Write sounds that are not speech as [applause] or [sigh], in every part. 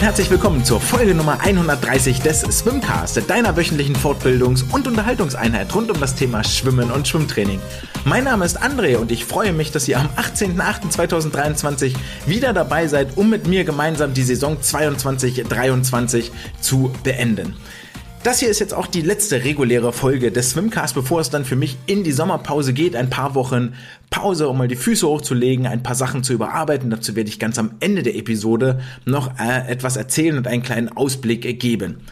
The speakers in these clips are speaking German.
und herzlich willkommen zur Folge Nummer 130 des Swimcast, deiner wöchentlichen Fortbildungs- und Unterhaltungseinheit rund um das Thema Schwimmen und Schwimmtraining. Mein Name ist André und ich freue mich, dass ihr am 18.08.2023 wieder dabei seid, um mit mir gemeinsam die Saison 22-23 zu beenden. Das hier ist jetzt auch die letzte reguläre Folge des Swimcast, bevor es dann für mich in die Sommerpause geht. Ein paar Wochen Pause, um mal die Füße hochzulegen, ein paar Sachen zu überarbeiten. Dazu werde ich ganz am Ende der Episode noch äh, etwas erzählen und einen kleinen Ausblick geben.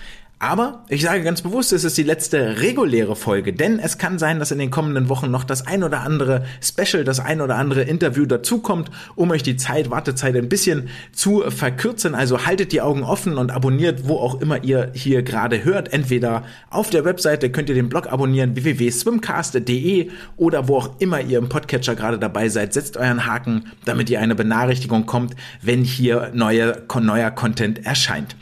Aber ich sage ganz bewusst, es ist die letzte reguläre Folge, denn es kann sein, dass in den kommenden Wochen noch das ein oder andere Special, das ein oder andere Interview dazukommt, um euch die Zeit, Wartezeit ein bisschen zu verkürzen. Also haltet die Augen offen und abonniert, wo auch immer ihr hier gerade hört. Entweder auf der Webseite könnt ihr den Blog abonnieren, www.swimcast.de oder wo auch immer ihr im Podcatcher gerade dabei seid, setzt euren Haken, damit ihr eine Benachrichtigung kommt, wenn hier neue, neuer Content erscheint.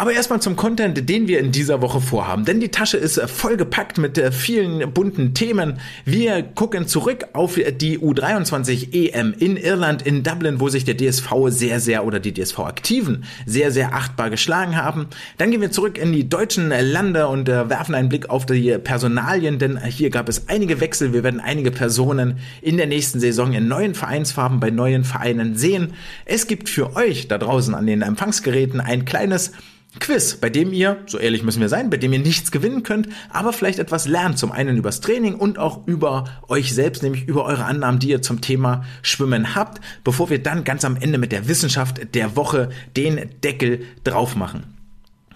Aber erstmal zum Content, den wir in dieser Woche vorhaben. Denn die Tasche ist vollgepackt mit äh, vielen bunten Themen. Wir gucken zurück auf die U23 EM in Irland, in Dublin, wo sich der DSV sehr, sehr oder die DSV-Aktiven sehr, sehr achtbar geschlagen haben. Dann gehen wir zurück in die deutschen Lande und äh, werfen einen Blick auf die Personalien, denn hier gab es einige Wechsel. Wir werden einige Personen in der nächsten Saison in neuen Vereinsfarben bei neuen Vereinen sehen. Es gibt für euch da draußen an den Empfangsgeräten ein kleines Quiz, bei dem ihr, so ehrlich müssen wir sein, bei dem ihr nichts gewinnen könnt, aber vielleicht etwas lernt. Zum einen übers Training und auch über euch selbst, nämlich über eure Annahmen, die ihr zum Thema Schwimmen habt, bevor wir dann ganz am Ende mit der Wissenschaft der Woche den Deckel drauf machen.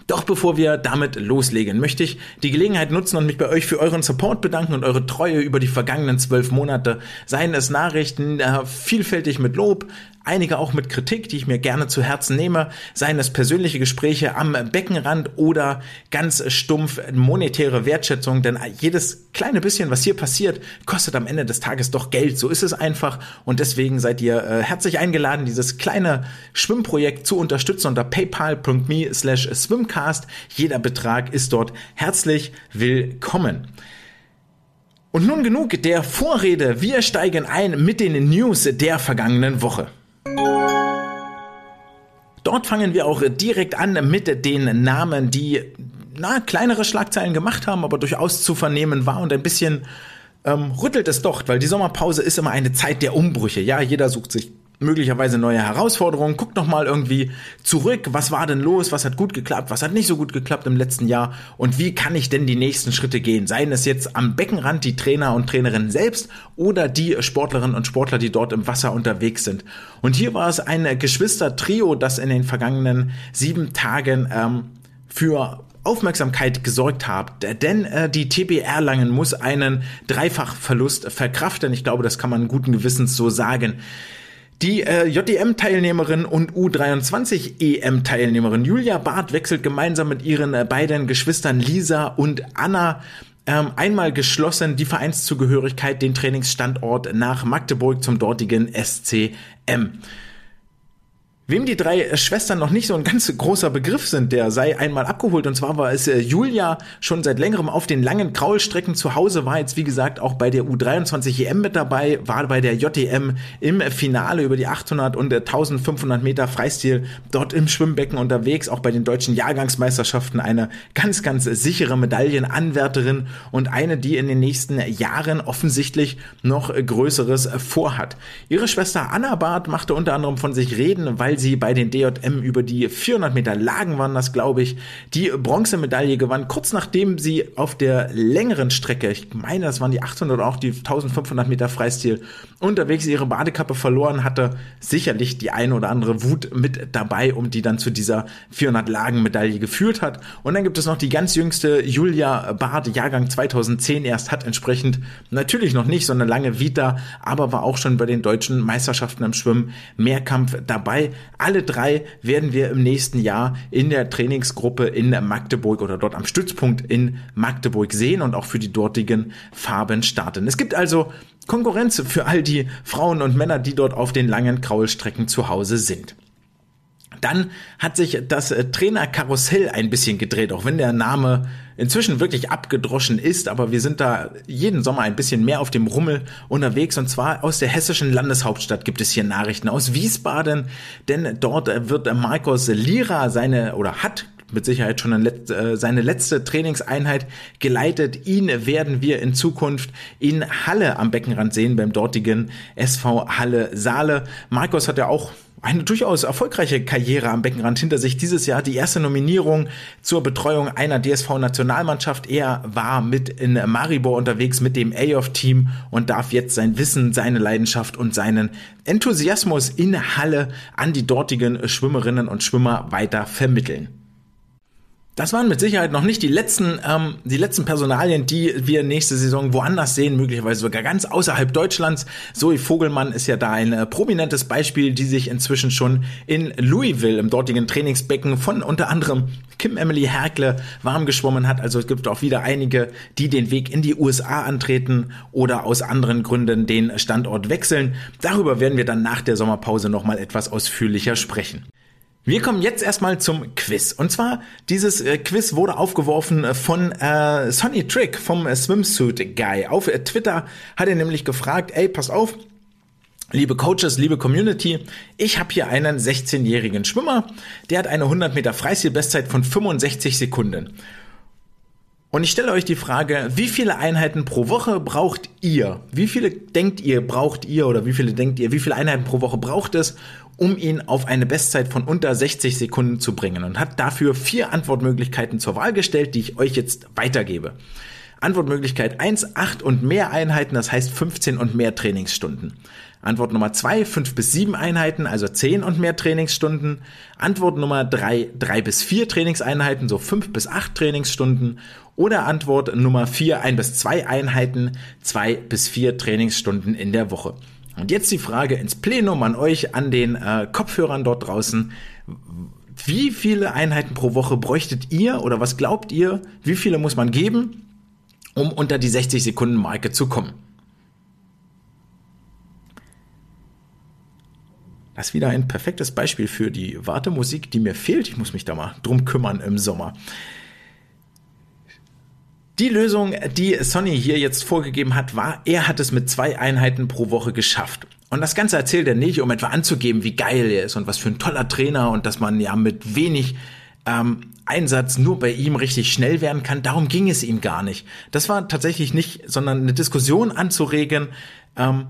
Doch bevor wir damit loslegen, möchte ich die Gelegenheit nutzen und mich bei euch für euren Support bedanken und eure Treue über die vergangenen zwölf Monate. Seien es Nachrichten, äh, vielfältig mit Lob, einige auch mit Kritik, die ich mir gerne zu Herzen nehme, seien es persönliche Gespräche am Beckenrand oder ganz stumpf monetäre Wertschätzung, denn jedes kleine bisschen, was hier passiert, kostet am Ende des Tages doch Geld. So ist es einfach und deswegen seid ihr äh, herzlich eingeladen, dieses kleine Schwimmprojekt zu unterstützen unter paypal.me slash swimcast. Jeder Betrag ist dort herzlich willkommen. Und nun genug der Vorrede. Wir steigen ein mit den News der vergangenen Woche. Dort fangen wir auch direkt an mit den Namen, die na, kleinere Schlagzeilen gemacht haben, aber durchaus zu vernehmen war und ein bisschen ähm, rüttelt es doch, weil die Sommerpause ist immer eine Zeit der Umbrüche. Ja, jeder sucht sich möglicherweise neue Herausforderungen. Guckt noch mal irgendwie zurück, was war denn los, was hat gut geklappt, was hat nicht so gut geklappt im letzten Jahr und wie kann ich denn die nächsten Schritte gehen? Seien es jetzt am Beckenrand die Trainer und Trainerinnen selbst oder die Sportlerinnen und Sportler, die dort im Wasser unterwegs sind. Und hier war es ein Geschwister-Trio, das in den vergangenen sieben Tagen ähm, für Aufmerksamkeit gesorgt habt, denn äh, die TB Erlangen muss einen Dreifachverlust verkraften. Ich glaube, das kann man guten Gewissens so sagen. Die äh, JDM-Teilnehmerin und U23-EM-Teilnehmerin Julia Barth wechselt gemeinsam mit ihren äh, beiden Geschwistern Lisa und Anna ähm, einmal geschlossen die Vereinszugehörigkeit, den Trainingsstandort nach Magdeburg zum dortigen SCM. Wem die drei äh, Schwestern noch nicht so ein ganz großer Begriff sind, der sei einmal abgeholt. Und zwar war es äh, Julia schon seit längerem auf den langen Kraulstrecken zu Hause, war jetzt wie gesagt auch bei der U23 EM mit dabei, war bei der JTM im Finale über die 800 und 1500 Meter Freistil dort im Schwimmbecken unterwegs, auch bei den deutschen Jahrgangsmeisterschaften eine ganz, ganz sichere Medaillenanwärterin und eine, die in den nächsten Jahren offensichtlich noch Größeres vorhat. Ihre Schwester Anna Barth machte unter anderem von sich reden, weil weil sie bei den DJM über die 400 Meter Lagen waren, das glaube ich, die Bronzemedaille gewann, kurz nachdem sie auf der längeren Strecke, ich meine, das waren die 800 oder auch die 1500 Meter Freistil, unterwegs ihre Badekappe verloren hatte, sicherlich die eine oder andere Wut mit dabei, um die dann zu dieser 400 Lagen Medaille geführt hat. Und dann gibt es noch die ganz jüngste Julia Bard, Jahrgang 2010 erst, hat entsprechend natürlich noch nicht so eine lange Vita, aber war auch schon bei den deutschen Meisterschaften im Schwimmen Mehrkampf dabei. Alle drei werden wir im nächsten Jahr in der Trainingsgruppe in Magdeburg oder dort am Stützpunkt in Magdeburg sehen und auch für die dortigen Farben starten. Es gibt also Konkurrenz für all die Frauen und Männer, die dort auf den langen Kraulstrecken zu Hause sind. Dann hat sich das äh, Trainerkarussell ein bisschen gedreht, auch wenn der Name inzwischen wirklich abgedroschen ist, aber wir sind da jeden Sommer ein bisschen mehr auf dem Rummel unterwegs und zwar aus der hessischen Landeshauptstadt gibt es hier Nachrichten aus Wiesbaden, denn dort wird Markus Lira seine oder hat mit Sicherheit schon Let äh, seine letzte Trainingseinheit geleitet. Ihn werden wir in Zukunft in Halle am Beckenrand sehen, beim dortigen SV Halle Saale. Markus hat ja auch eine durchaus erfolgreiche Karriere am Beckenrand hinter sich. Dieses Jahr die erste Nominierung zur Betreuung einer DSV-Nationalmannschaft. Er war mit in Maribor unterwegs mit dem A-Off-Team und darf jetzt sein Wissen, seine Leidenschaft und seinen Enthusiasmus in Halle an die dortigen Schwimmerinnen und Schwimmer weiter vermitteln. Das waren mit Sicherheit noch nicht die letzten, ähm, die letzten Personalien, die wir nächste Saison woanders sehen, möglicherweise sogar ganz außerhalb Deutschlands. Zoe Vogelmann ist ja da ein äh, prominentes Beispiel, die sich inzwischen schon in Louisville im dortigen Trainingsbecken von unter anderem Kim Emily Herkle warm geschwommen hat. Also es gibt auch wieder einige, die den Weg in die USA antreten oder aus anderen Gründen den Standort wechseln. Darüber werden wir dann nach der Sommerpause nochmal etwas ausführlicher sprechen. Wir kommen jetzt erstmal zum Quiz. Und zwar, dieses äh, Quiz wurde aufgeworfen äh, von äh, Sonny Trick vom äh, Swimsuit Guy. Auf äh, Twitter hat er nämlich gefragt, ey, pass auf, Liebe Coaches, liebe Community, ich habe hier einen 16-jährigen Schwimmer, der hat eine 100 Meter Freistil-Bestzeit von 65 Sekunden. Und ich stelle euch die Frage, wie viele Einheiten pro Woche braucht ihr? Wie viele denkt ihr braucht ihr oder wie viele denkt ihr, wie viele Einheiten pro Woche braucht es, um ihn auf eine Bestzeit von unter 60 Sekunden zu bringen? Und hat dafür vier Antwortmöglichkeiten zur Wahl gestellt, die ich euch jetzt weitergebe. Antwortmöglichkeit 1, 8 und mehr Einheiten, das heißt 15 und mehr Trainingsstunden. Antwort Nummer 2, 5 bis 7 Einheiten, also 10 und mehr Trainingsstunden. Antwort Nummer 3, 3 bis 4 Trainingseinheiten, so 5 bis 8 Trainingsstunden. Oder Antwort Nummer 4, ein bis zwei Einheiten, zwei bis vier Trainingsstunden in der Woche. Und jetzt die Frage ins Plenum an euch, an den äh, Kopfhörern dort draußen. Wie viele Einheiten pro Woche bräuchtet ihr oder was glaubt ihr, wie viele muss man geben, um unter die 60 Sekunden Marke zu kommen? Das ist wieder ein perfektes Beispiel für die Wartemusik, die mir fehlt. Ich muss mich da mal drum kümmern im Sommer. Die Lösung, die Sonny hier jetzt vorgegeben hat, war, er hat es mit zwei Einheiten pro Woche geschafft. Und das Ganze erzählt er nicht, um etwa anzugeben, wie geil er ist und was für ein toller Trainer und dass man ja mit wenig ähm, Einsatz nur bei ihm richtig schnell werden kann. Darum ging es ihm gar nicht. Das war tatsächlich nicht, sondern eine Diskussion anzuregen, ähm,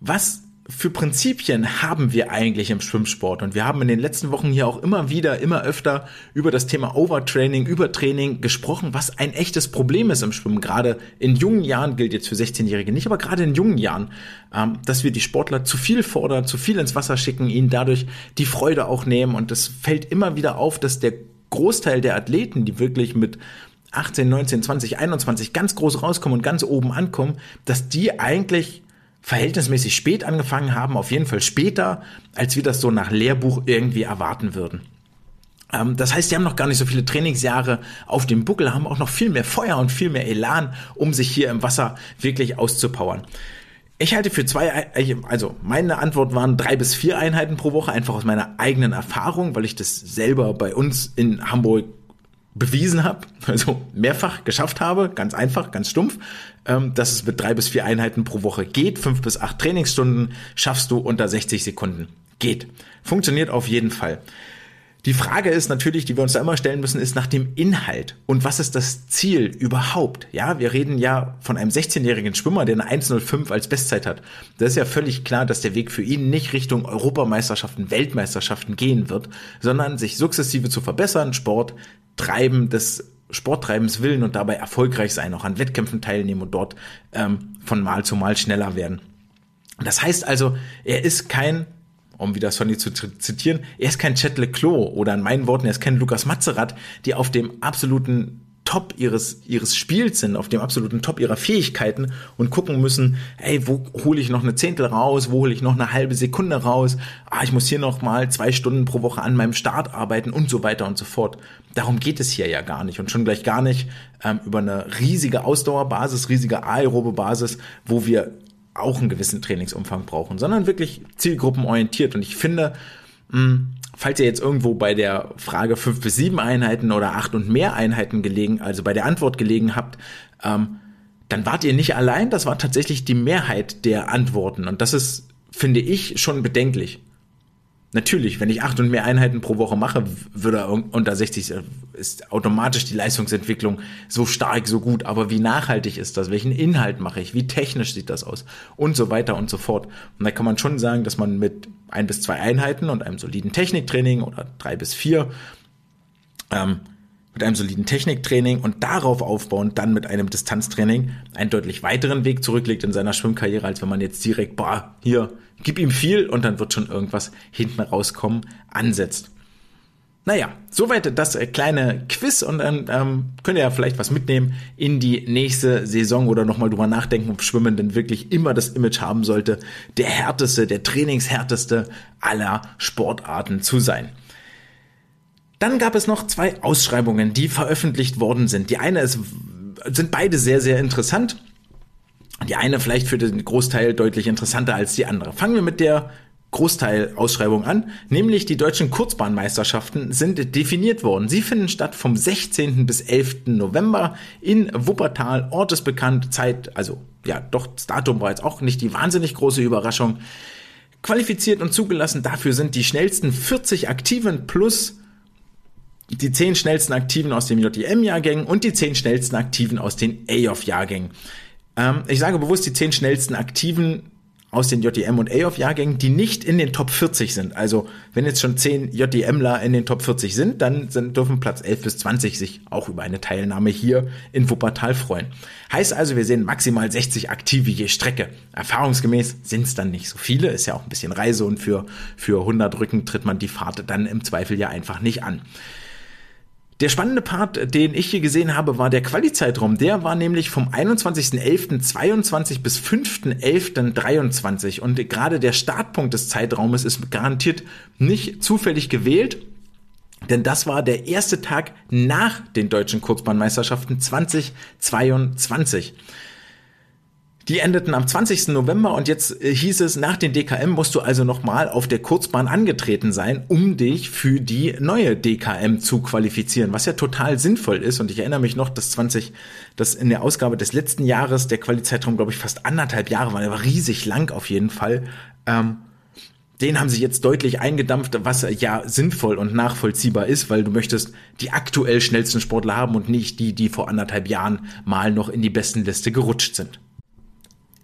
was für Prinzipien haben wir eigentlich im Schwimmsport? Und wir haben in den letzten Wochen hier auch immer wieder, immer öfter über das Thema Overtraining, Übertraining gesprochen, was ein echtes Problem ist im Schwimmen. Gerade in jungen Jahren gilt jetzt für 16-Jährige nicht, aber gerade in jungen Jahren, ähm, dass wir die Sportler zu viel fordern, zu viel ins Wasser schicken, ihnen dadurch die Freude auch nehmen. Und es fällt immer wieder auf, dass der Großteil der Athleten, die wirklich mit 18, 19, 20, 21 ganz groß rauskommen und ganz oben ankommen, dass die eigentlich verhältnismäßig spät angefangen haben, auf jeden Fall später, als wir das so nach Lehrbuch irgendwie erwarten würden. Ähm, das heißt, die haben noch gar nicht so viele Trainingsjahre auf dem Buckel, haben auch noch viel mehr Feuer und viel mehr Elan, um sich hier im Wasser wirklich auszupowern. Ich halte für zwei, also meine Antwort waren drei bis vier Einheiten pro Woche, einfach aus meiner eigenen Erfahrung, weil ich das selber bei uns in Hamburg bewiesen habe, also mehrfach geschafft habe, ganz einfach, ganz stumpf, ähm, dass es mit drei bis vier Einheiten pro Woche geht. Fünf bis acht Trainingsstunden schaffst du unter 60 Sekunden. Geht. Funktioniert auf jeden Fall. Die Frage ist natürlich, die wir uns da immer stellen müssen, ist nach dem Inhalt. Und was ist das Ziel überhaupt? Ja, wir reden ja von einem 16-jährigen Schwimmer, der eine 1,05 als Bestzeit hat. Das ist ja völlig klar, dass der Weg für ihn nicht Richtung Europameisterschaften, Weltmeisterschaften gehen wird, sondern sich sukzessive zu verbessern, Sport treiben des Sporttreibens willen und dabei erfolgreich sein, auch an Wettkämpfen teilnehmen und dort ähm, von Mal zu Mal schneller werden. Das heißt also, er ist kein um wieder Sonny zu zitieren, er ist kein Chet Leclos oder in meinen Worten, er ist kein Lukas Mazerat, die auf dem absoluten Top ihres, ihres Spiels sind, auf dem absoluten Top ihrer Fähigkeiten und gucken müssen, hey, wo hole ich noch eine Zehntel raus, wo hole ich noch eine halbe Sekunde raus, ah, ich muss hier noch mal zwei Stunden pro Woche an meinem Start arbeiten und so weiter und so fort. Darum geht es hier ja gar nicht und schon gleich gar nicht ähm, über eine riesige Ausdauerbasis, riesige aerobe Basis, wo wir auch einen gewissen Trainingsumfang brauchen, sondern wirklich zielgruppenorientiert. Und ich finde, hm, falls ihr jetzt irgendwo bei der Frage fünf bis sieben Einheiten oder acht und mehr Einheiten gelegen, also bei der Antwort gelegen habt, ähm, dann wart ihr nicht allein, das war tatsächlich die Mehrheit der Antworten. Und das ist, finde ich, schon bedenklich. Natürlich, wenn ich acht und mehr Einheiten pro Woche mache, würde unter 60 ist automatisch die Leistungsentwicklung so stark, so gut. Aber wie nachhaltig ist das? Welchen Inhalt mache ich? Wie technisch sieht das aus? Und so weiter und so fort. Und da kann man schon sagen, dass man mit ein bis zwei Einheiten und einem soliden Techniktraining oder drei bis vier ähm, mit einem soliden Techniktraining und darauf aufbauend dann mit einem Distanztraining einen deutlich weiteren Weg zurücklegt in seiner Schwimmkarriere, als wenn man jetzt direkt, boah, hier, gib ihm viel und dann wird schon irgendwas hinten rauskommen, ansetzt. Naja, soweit das äh, kleine Quiz und dann ähm, könnt ihr ja vielleicht was mitnehmen in die nächste Saison oder nochmal drüber nachdenken, ob Schwimmen denn wirklich immer das Image haben sollte, der härteste, der trainingshärteste aller Sportarten zu sein. Dann gab es noch zwei Ausschreibungen, die veröffentlicht worden sind. Die eine ist, sind beide sehr, sehr interessant. Die eine vielleicht für den Großteil deutlich interessanter als die andere. Fangen wir mit der Großteil-Ausschreibung an, nämlich die deutschen Kurzbahnmeisterschaften sind definiert worden. Sie finden statt vom 16. bis 11. November in Wuppertal. Ort ist bekannt, Zeit, also ja, doch, das Datum war jetzt auch nicht die wahnsinnig große Überraschung. Qualifiziert und zugelassen dafür sind die schnellsten 40 Aktiven plus die zehn schnellsten Aktiven aus den JDM-Jahrgängen und die zehn schnellsten Aktiven aus den AOF-Jahrgängen. Ähm, ich sage bewusst die zehn schnellsten Aktiven aus den JDM und AOF-Jahrgängen, die nicht in den Top 40 sind. Also wenn jetzt schon zehn JDMler in den Top 40 sind, dann sind, dürfen Platz 11 bis 20 sich auch über eine Teilnahme hier in Wuppertal freuen. Heißt also, wir sehen maximal 60 Aktive je Strecke. Erfahrungsgemäß sind es dann nicht so viele, ist ja auch ein bisschen Reise und für, für 100 Rücken tritt man die Fahrt dann im Zweifel ja einfach nicht an. Der spannende Part, den ich hier gesehen habe, war der Quali-Zeitraum. Der war nämlich vom 21.11.22 bis 5.11.23 und gerade der Startpunkt des Zeitraumes ist garantiert nicht zufällig gewählt, denn das war der erste Tag nach den deutschen Kurzbahnmeisterschaften 2022. Die endeten am 20. November und jetzt äh, hieß es, nach den DKM musst du also nochmal auf der Kurzbahn angetreten sein, um dich für die neue DKM zu qualifizieren, was ja total sinnvoll ist. Und ich erinnere mich noch, dass 20, dass in der Ausgabe des letzten Jahres der Qualizeitraum, glaube ich, fast anderthalb Jahre war, der war riesig lang auf jeden Fall. Ähm, den haben sie jetzt deutlich eingedampft, was ja sinnvoll und nachvollziehbar ist, weil du möchtest die aktuell schnellsten Sportler haben und nicht die, die vor anderthalb Jahren mal noch in die besten Liste gerutscht sind.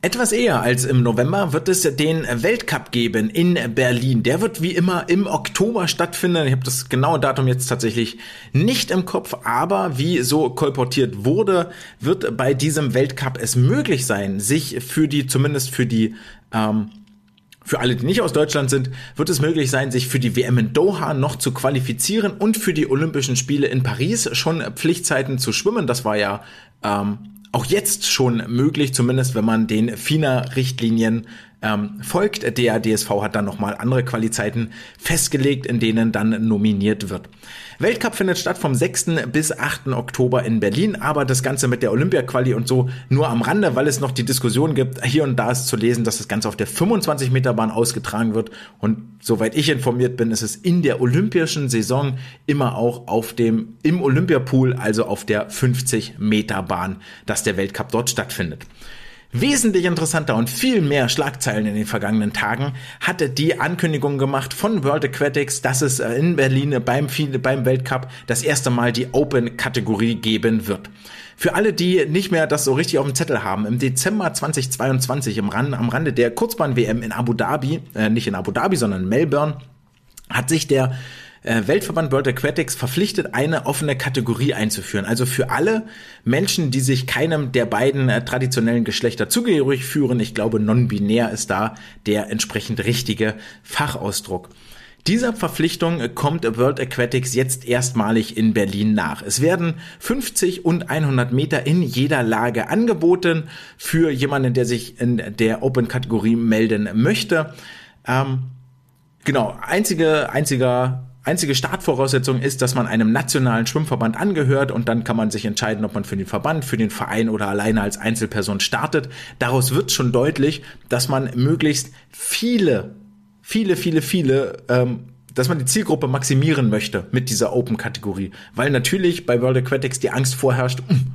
Etwas eher als im November wird es den Weltcup geben in Berlin. Der wird wie immer im Oktober stattfinden. Ich habe das genaue Datum jetzt tatsächlich nicht im Kopf, aber wie so kolportiert wurde, wird bei diesem Weltcup es möglich sein, sich für die, zumindest für die ähm, für alle, die nicht aus Deutschland sind, wird es möglich sein, sich für die WM in Doha noch zu qualifizieren und für die Olympischen Spiele in Paris schon Pflichtzeiten zu schwimmen. Das war ja ähm, auch jetzt schon möglich, zumindest wenn man den FINA-Richtlinien ähm, folgt. Der DSV hat dann nochmal andere Qualizeiten festgelegt, in denen dann nominiert wird. Weltcup findet statt vom 6. bis 8. Oktober in Berlin, aber das Ganze mit der Olympia-Quali und so nur am Rande, weil es noch die Diskussion gibt, hier und da ist zu lesen, dass das Ganze auf der 25-Meter-Bahn ausgetragen wird und soweit ich informiert bin, ist es in der olympischen Saison immer auch auf dem, im Olympiapool, also auf der 50-Meter-Bahn, dass der Weltcup dort stattfindet. Wesentlich interessanter und viel mehr Schlagzeilen in den vergangenen Tagen hatte die Ankündigung gemacht von World Aquatics, dass es äh, in Berlin beim, beim Weltcup das erste Mal die Open-Kategorie geben wird. Für alle, die nicht mehr das so richtig auf dem Zettel haben, im Dezember 2022 im Rand, am Rande der Kurzbahn-WM in Abu Dhabi, äh, nicht in Abu Dhabi, sondern in Melbourne, hat sich der äh, Weltverband World Aquatics verpflichtet, eine offene Kategorie einzuführen. Also für alle Menschen, die sich keinem der beiden äh, traditionellen Geschlechter zugehörig führen. Ich glaube, non-binär ist da der entsprechend richtige Fachausdruck. Dieser Verpflichtung kommt World Aquatics jetzt erstmalig in Berlin nach. Es werden 50 und 100 Meter in jeder Lage angeboten für jemanden, der sich in der Open-Kategorie melden möchte. Ähm, genau, einzige, einziger Einzige Startvoraussetzung ist, dass man einem nationalen Schwimmverband angehört und dann kann man sich entscheiden, ob man für den Verband, für den Verein oder alleine als Einzelperson startet. Daraus wird schon deutlich, dass man möglichst viele, viele, viele, viele ähm, dass man die Zielgruppe maximieren möchte mit dieser Open-Kategorie. Weil natürlich bei World Aquatics die Angst vorherrscht, hm,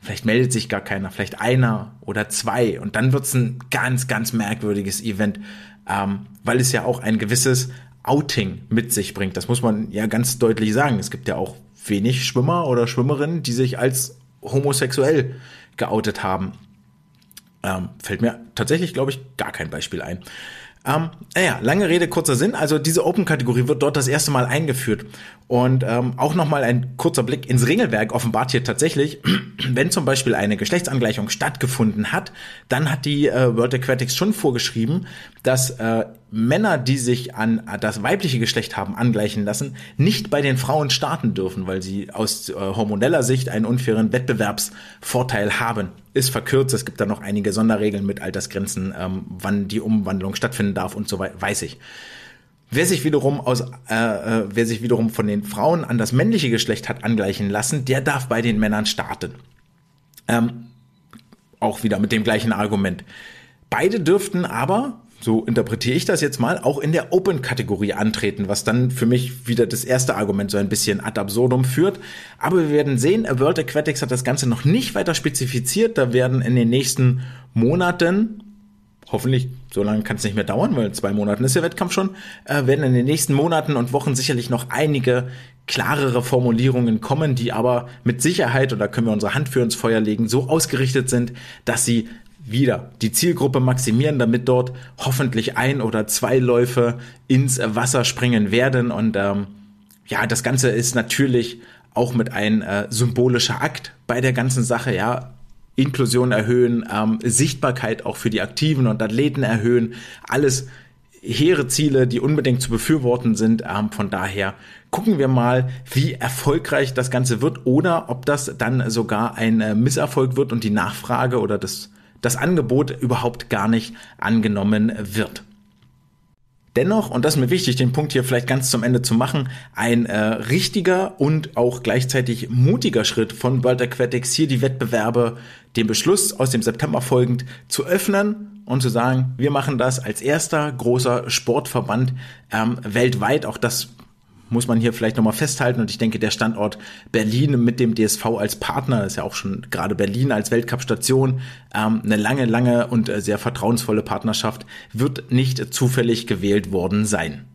vielleicht meldet sich gar keiner, vielleicht einer oder zwei und dann wird's ein ganz, ganz merkwürdiges Event, ähm, weil es ja auch ein gewisses Outing mit sich bringt. Das muss man ja ganz deutlich sagen. Es gibt ja auch wenig Schwimmer oder Schwimmerinnen, die sich als homosexuell geoutet haben. Ähm, fällt mir tatsächlich, glaube ich, gar kein Beispiel ein. Ähm, naja, lange Rede, kurzer Sinn. Also diese Open-Kategorie wird dort das erste Mal eingeführt. Und ähm, auch nochmal ein kurzer Blick ins Regelwerk offenbart hier tatsächlich, [clears throat] wenn zum Beispiel eine Geschlechtsangleichung stattgefunden hat, dann hat die äh, World Aquatics schon vorgeschrieben, dass äh, Männer, die sich an das weibliche Geschlecht haben angleichen lassen, nicht bei den Frauen starten dürfen, weil sie aus äh, hormoneller Sicht einen unfairen Wettbewerbsvorteil haben. Ist verkürzt, es gibt da noch einige Sonderregeln mit Altersgrenzen, ähm, wann die Umwandlung stattfinden darf und so weiter, weiß ich. Wer sich wiederum aus, äh, äh, wer sich wiederum von den Frauen an das männliche Geschlecht hat angleichen lassen, der darf bei den Männern starten. Ähm, auch wieder mit dem gleichen Argument. Beide dürften aber so interpretiere ich das jetzt mal, auch in der Open-Kategorie antreten, was dann für mich wieder das erste Argument so ein bisschen ad absurdum führt. Aber wir werden sehen, World Aquatics hat das Ganze noch nicht weiter spezifiziert. Da werden in den nächsten Monaten, hoffentlich, so lange kann es nicht mehr dauern, weil zwei Monaten ist der Wettkampf schon, äh, werden in den nächsten Monaten und Wochen sicherlich noch einige klarere Formulierungen kommen, die aber mit Sicherheit, und da können wir unsere Hand für ins Feuer legen, so ausgerichtet sind, dass sie wieder die Zielgruppe maximieren, damit dort hoffentlich ein oder zwei Läufe ins Wasser springen werden. Und ähm, ja, das Ganze ist natürlich auch mit ein äh, symbolischer Akt bei der ganzen Sache, ja. Inklusion erhöhen, ähm, Sichtbarkeit auch für die Aktiven und Athleten erhöhen, alles hehre Ziele, die unbedingt zu befürworten sind. Ähm, von daher gucken wir mal, wie erfolgreich das Ganze wird oder ob das dann sogar ein äh, Misserfolg wird und die Nachfrage oder das das Angebot überhaupt gar nicht angenommen wird. Dennoch, und das ist mir wichtig, den Punkt hier vielleicht ganz zum Ende zu machen, ein äh, richtiger und auch gleichzeitig mutiger Schritt von World Aquatics, hier die Wettbewerbe, den Beschluss aus dem September folgend zu öffnen und zu sagen, wir machen das als erster großer Sportverband ähm, weltweit. Auch das muss man hier vielleicht nochmal festhalten. Und ich denke, der Standort Berlin mit dem DSV als Partner, ist ja auch schon gerade Berlin als Weltcup-Station, ähm, eine lange, lange und äh, sehr vertrauensvolle Partnerschaft, wird nicht zufällig gewählt worden sein.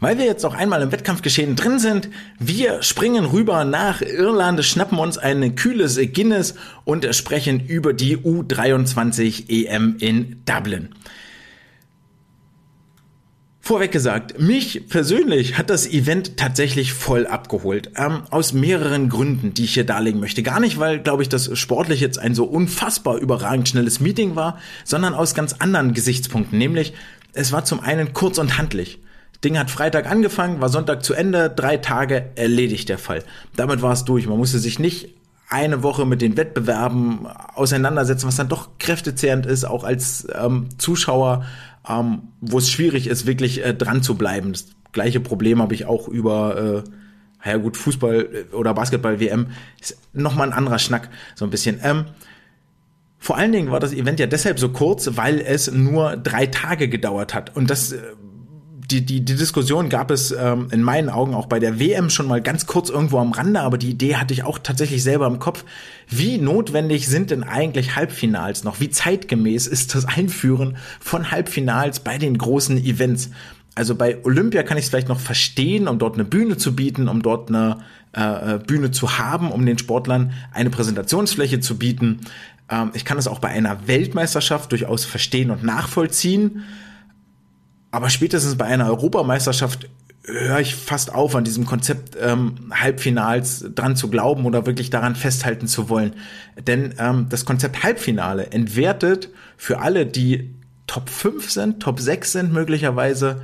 Weil wir jetzt auch einmal im Wettkampfgeschehen drin sind, wir springen rüber nach Irland, schnappen uns ein kühles Guinness und sprechen über die U23 EM in Dublin. Vorweg gesagt, mich persönlich hat das Event tatsächlich voll abgeholt. Ähm, aus mehreren Gründen, die ich hier darlegen möchte. Gar nicht, weil, glaube ich, das sportlich jetzt ein so unfassbar überragend schnelles Meeting war, sondern aus ganz anderen Gesichtspunkten. Nämlich, es war zum einen kurz und handlich. Ding hat Freitag angefangen, war Sonntag zu Ende, drei Tage erledigt der Fall. Damit war es durch. Man musste sich nicht eine Woche mit den Wettbewerben auseinandersetzen, was dann doch kräftezehrend ist, auch als ähm, Zuschauer, ähm, wo es schwierig ist, wirklich äh, dran zu bleiben. Das gleiche Problem habe ich auch über, äh, ja gut, Fußball äh, oder Basketball-WM. Ist nochmal ein anderer Schnack, so ein bisschen. Ähm, vor allen Dingen war das Event ja deshalb so kurz, weil es nur drei Tage gedauert hat. Und das äh, die, die, die Diskussion gab es ähm, in meinen Augen auch bei der WM schon mal ganz kurz irgendwo am Rande, aber die Idee hatte ich auch tatsächlich selber im Kopf. Wie notwendig sind denn eigentlich Halbfinals noch? Wie zeitgemäß ist das Einführen von Halbfinals bei den großen Events? Also bei Olympia kann ich es vielleicht noch verstehen, um dort eine Bühne zu bieten, um dort eine äh, äh, Bühne zu haben, um den Sportlern eine Präsentationsfläche zu bieten. Ähm, ich kann es auch bei einer Weltmeisterschaft durchaus verstehen und nachvollziehen. Aber spätestens bei einer Europameisterschaft höre ich fast auf, an diesem Konzept ähm, Halbfinals dran zu glauben oder wirklich daran festhalten zu wollen. Denn ähm, das Konzept Halbfinale entwertet für alle, die Top 5 sind, Top 6 sind möglicherweise,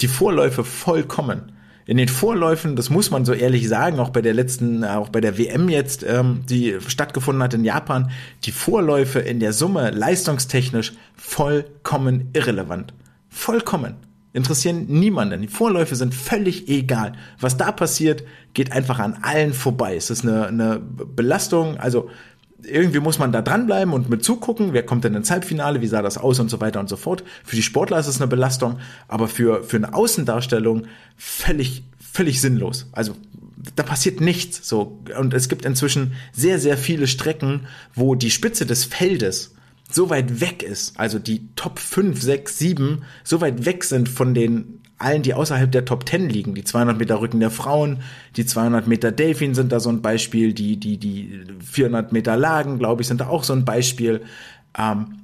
die Vorläufe vollkommen. In den Vorläufen, das muss man so ehrlich sagen, auch bei der letzten, auch bei der WM jetzt, ähm, die stattgefunden hat in Japan, die Vorläufe in der Summe leistungstechnisch vollkommen irrelevant. Vollkommen. Interessieren niemanden. Die Vorläufe sind völlig egal. Was da passiert, geht einfach an allen vorbei. Es ist eine, eine Belastung. Also irgendwie muss man da dranbleiben und mit zugucken, wer kommt denn ins Halbfinale, wie sah das aus und so weiter und so fort. Für die Sportler ist es eine Belastung, aber für, für eine Außendarstellung völlig, völlig sinnlos. Also da passiert nichts so. Und es gibt inzwischen sehr, sehr viele Strecken, wo die Spitze des Feldes so weit weg ist, also die Top 5, 6, 7 so weit weg sind von den allen, die außerhalb der Top 10 liegen. Die 200 Meter Rücken der Frauen, die 200 Meter Delfin sind da so ein Beispiel, die, die, die 400 Meter Lagen, glaube ich, sind da auch so ein Beispiel. Ähm,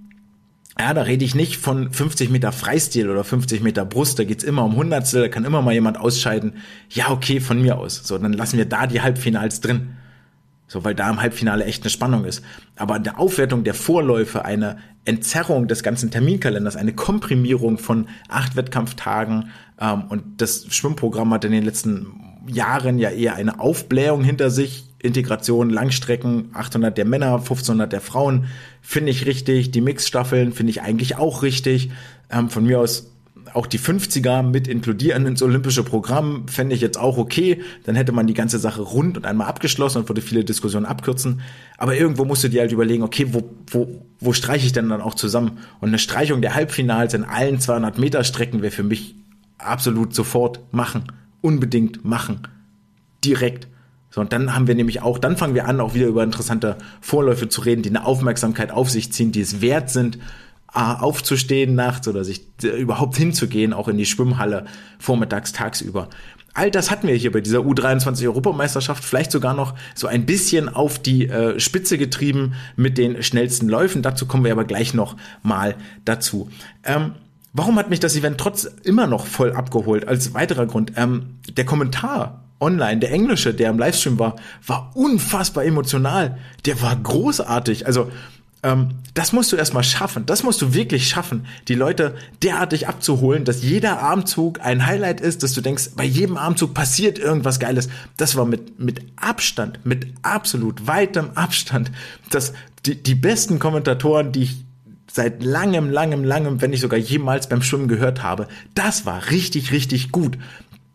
ja, da rede ich nicht von 50 Meter Freistil oder 50 Meter Brust, da geht's immer um Hundertstel, da kann immer mal jemand ausscheiden. Ja, okay, von mir aus. So, dann lassen wir da die Halbfinals drin. So, weil da im Halbfinale echt eine Spannung ist. Aber der Aufwertung der Vorläufe, eine Entzerrung des ganzen Terminkalenders, eine Komprimierung von acht Wettkampftagen ähm, und das Schwimmprogramm hat in den letzten Jahren ja eher eine Aufblähung hinter sich. Integration, Langstrecken, 800 der Männer, 1500 der Frauen, finde ich richtig. Die Mixstaffeln finde ich eigentlich auch richtig. Ähm, von mir aus auch die 50er mit inkludieren ins olympische Programm, fände ich jetzt auch okay. Dann hätte man die ganze Sache rund und einmal abgeschlossen und würde viele Diskussionen abkürzen. Aber irgendwo musst du dir halt überlegen, okay, wo, wo, wo streiche ich denn dann auch zusammen? Und eine Streichung der Halbfinals in allen 200 Meter Strecken wäre für mich absolut sofort machen. Unbedingt machen. Direkt. So, und dann haben wir nämlich auch, dann fangen wir an, auch wieder über interessante Vorläufe zu reden, die eine Aufmerksamkeit auf sich ziehen, die es wert sind, aufzustehen nachts oder sich überhaupt hinzugehen, auch in die Schwimmhalle vormittags, tagsüber. All das hatten wir hier bei dieser U23 Europameisterschaft vielleicht sogar noch so ein bisschen auf die äh, Spitze getrieben mit den schnellsten Läufen. Dazu kommen wir aber gleich noch mal dazu. Ähm, warum hat mich das Event trotz immer noch voll abgeholt? Als weiterer Grund, ähm, der Kommentar online, der englische, der im Livestream war, war unfassbar emotional. Der war großartig. Also ähm, das musst du erstmal schaffen. Das musst du wirklich schaffen, die Leute derartig abzuholen, dass jeder Armzug ein Highlight ist, dass du denkst, bei jedem Armzug passiert irgendwas Geiles. Das war mit, mit Abstand, mit absolut weitem Abstand, dass die, die besten Kommentatoren, die ich seit langem, langem, langem, wenn nicht sogar jemals beim Schwimmen gehört habe, das war richtig, richtig gut.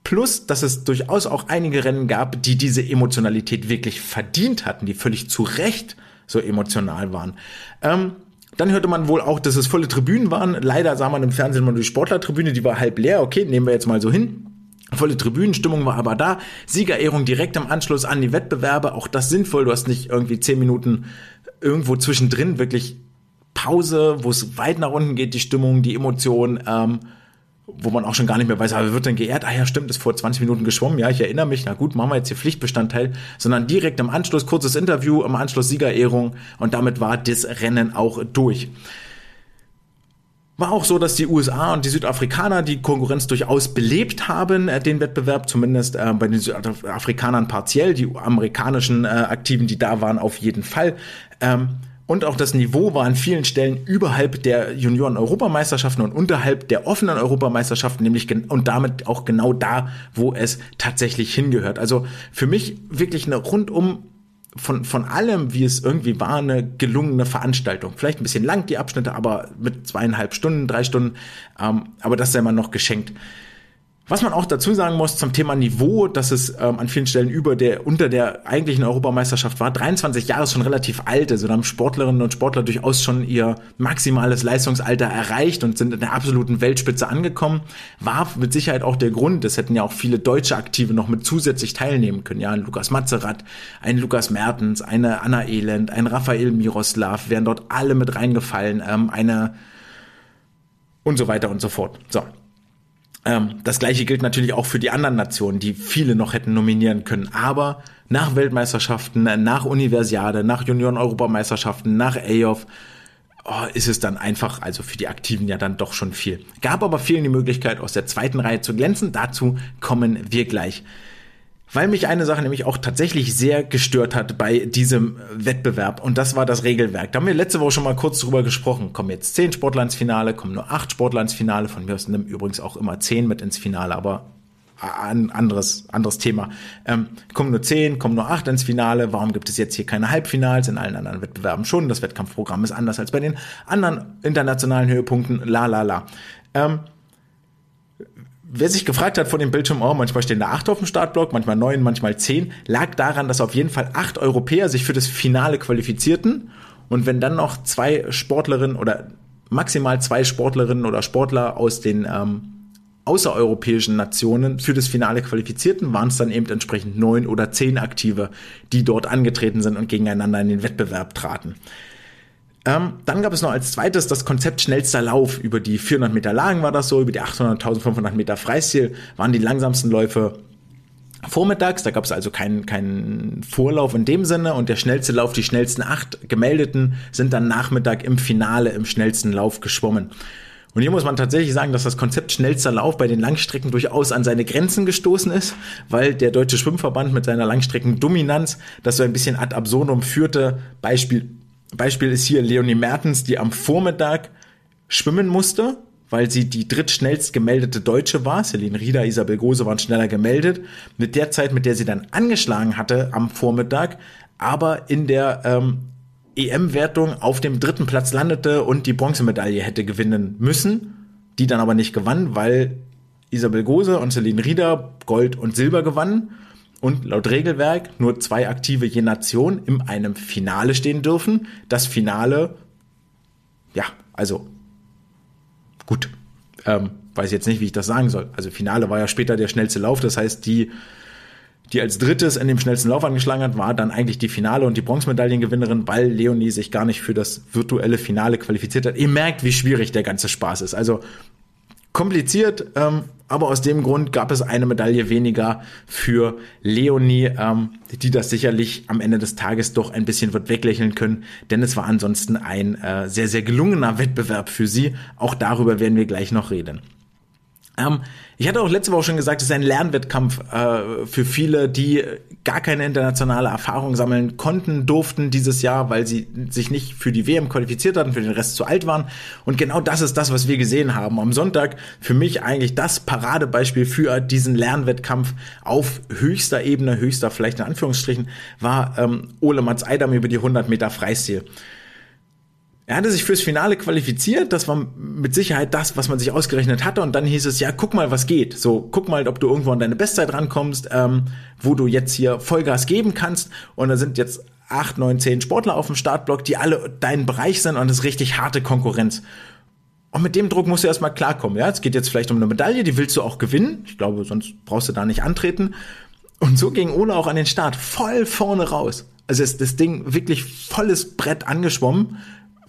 Plus, dass es durchaus auch einige Rennen gab, die diese Emotionalität wirklich verdient hatten, die völlig zu Recht so emotional waren. Ähm, dann hörte man wohl auch, dass es volle Tribünen waren. Leider sah man im Fernsehen mal die Sportlertribüne, die war halb leer. Okay, nehmen wir jetzt mal so hin. Volle Tribünenstimmung war aber da. Siegerehrung direkt im Anschluss an die Wettbewerbe. Auch das sinnvoll. Du hast nicht irgendwie zehn Minuten irgendwo zwischendrin wirklich Pause, wo es weit nach unten geht, die Stimmung, die Emotion. Ähm, wo man auch schon gar nicht mehr weiß, aber wird dann geehrt, ah ja, stimmt, ist vor 20 Minuten geschwommen, ja, ich erinnere mich, na gut, machen wir jetzt hier Pflichtbestandteil, sondern direkt im Anschluss, kurzes Interview, im Anschluss Siegerehrung und damit war das Rennen auch durch. War auch so, dass die USA und die Südafrikaner die Konkurrenz durchaus belebt haben, äh, den Wettbewerb, zumindest äh, bei den Südafrikanern partiell, die amerikanischen äh, Aktiven, die da waren, auf jeden Fall. Ähm, und auch das Niveau war an vielen Stellen überhalb der Junioren-Europameisterschaften und unterhalb der offenen Europameisterschaften, nämlich und damit auch genau da, wo es tatsächlich hingehört. Also für mich wirklich eine rundum von, von allem, wie es irgendwie war, eine gelungene Veranstaltung. Vielleicht ein bisschen lang die Abschnitte, aber mit zweieinhalb Stunden, drei Stunden, ähm, aber das sei mal noch geschenkt. Was man auch dazu sagen muss zum Thema Niveau, dass es ähm, an vielen Stellen über der, unter der eigentlichen Europameisterschaft war. 23 Jahre ist schon relativ alt, also da haben Sportlerinnen und Sportler durchaus schon ihr maximales Leistungsalter erreicht und sind in der absoluten Weltspitze angekommen. War mit Sicherheit auch der Grund, es hätten ja auch viele deutsche Aktive noch mit zusätzlich teilnehmen können. Ja, ein Lukas Mazerat, ein Lukas Mertens, eine Anna Elend, ein Raphael Miroslav, wären dort alle mit reingefallen, ähm, eine und so weiter und so fort. So, das gleiche gilt natürlich auch für die anderen Nationen, die viele noch hätten nominieren können. Aber nach Weltmeisterschaften, nach Universiade, nach Junioren-Europameisterschaften, nach AOF, oh, ist es dann einfach, also für die Aktiven ja dann doch schon viel. Gab aber vielen die Möglichkeit, aus der zweiten Reihe zu glänzen. Dazu kommen wir gleich weil mich eine Sache nämlich auch tatsächlich sehr gestört hat bei diesem Wettbewerb und das war das Regelwerk. Da haben wir letzte Woche schon mal kurz drüber gesprochen. Kommen jetzt zehn Sportler ins Finale, kommen nur acht Sportler ins Finale, von mir aus nimmt übrigens auch immer zehn mit ins Finale, aber ein anderes, anderes Thema. Ähm, kommen nur zehn, kommen nur acht ins Finale. Warum gibt es jetzt hier keine Halbfinals? In allen anderen Wettbewerben schon. Das Wettkampfprogramm ist anders als bei den anderen internationalen Höhepunkten. La la la. Ähm, wer sich gefragt hat von dem Bildschirm, oh, manchmal stehen da acht auf dem Startblock, manchmal neun, manchmal zehn, lag daran, dass auf jeden Fall acht Europäer sich für das Finale qualifizierten. Und wenn dann noch zwei Sportlerinnen oder maximal zwei Sportlerinnen oder Sportler aus den ähm, außereuropäischen Nationen für das Finale qualifizierten, waren es dann eben entsprechend neun oder zehn Aktive, die dort angetreten sind und gegeneinander in den Wettbewerb traten. Ähm, dann gab es noch als zweites das Konzept schnellster Lauf. Über die 400 Meter Lagen war das so, über die 800, 1500 Meter Freistil waren die langsamsten Läufe vormittags. Da gab es also keinen keinen Vorlauf in dem Sinne und der schnellste Lauf, die schnellsten acht gemeldeten, sind dann Nachmittag im Finale im schnellsten Lauf geschwommen. Und hier muss man tatsächlich sagen, dass das Konzept schnellster Lauf bei den Langstrecken durchaus an seine Grenzen gestoßen ist, weil der Deutsche Schwimmverband mit seiner Langstreckendominanz das so ein bisschen ad absurdum führte. Beispiel Beispiel ist hier Leonie Mertens, die am Vormittag schwimmen musste, weil sie die drittschnellst gemeldete Deutsche war. Celine Rieder, Isabel Gose waren schneller gemeldet. Mit der Zeit, mit der sie dann angeschlagen hatte am Vormittag, aber in der ähm, EM-Wertung auf dem dritten Platz landete und die Bronzemedaille hätte gewinnen müssen, die dann aber nicht gewann, weil Isabel Gose und Celine Rieder Gold und Silber gewannen und laut Regelwerk nur zwei Aktive je Nation in einem Finale stehen dürfen. Das Finale, ja, also gut, ähm, weiß jetzt nicht, wie ich das sagen soll. Also Finale war ja später der schnellste Lauf, das heißt, die, die als drittes in dem schnellsten Lauf angeschlagen hat, war dann eigentlich die Finale und die Bronzemedaillengewinnerin, weil Leonie sich gar nicht für das virtuelle Finale qualifiziert hat. Ihr merkt, wie schwierig der ganze Spaß ist. Also kompliziert, ähm, aber aus dem Grund gab es eine Medaille weniger für Leonie, ähm, die das sicherlich am Ende des Tages doch ein bisschen wird weglächeln können, denn es war ansonsten ein äh, sehr, sehr gelungener Wettbewerb für sie. Auch darüber werden wir gleich noch reden. Ähm, ich hatte auch letzte Woche schon gesagt, es ist ein Lernwettkampf äh, für viele, die gar keine internationale Erfahrung sammeln konnten, durften dieses Jahr, weil sie sich nicht für die WM qualifiziert hatten, für den Rest zu alt waren. Und genau das ist das, was wir gesehen haben. Am Sonntag für mich eigentlich das Paradebeispiel für diesen Lernwettkampf auf höchster Ebene, höchster vielleicht in Anführungsstrichen, war ähm, Ole Mats Eidam über die 100 Meter Freistil. Er hatte sich fürs Finale qualifiziert, das war mit Sicherheit das, was man sich ausgerechnet hatte. Und dann hieß es, ja, guck mal, was geht. So, guck mal, ob du irgendwo an deine Bestzeit rankommst, ähm, wo du jetzt hier Vollgas geben kannst. Und da sind jetzt acht, neun, zehn Sportler auf dem Startblock, die alle deinen Bereich sind und es ist richtig harte Konkurrenz. Und mit dem Druck musst du erstmal klarkommen. Ja, es geht jetzt vielleicht um eine Medaille, die willst du auch gewinnen. Ich glaube, sonst brauchst du da nicht antreten. Und so ging Ole auch an den Start voll vorne raus. Also ist das Ding wirklich volles Brett angeschwommen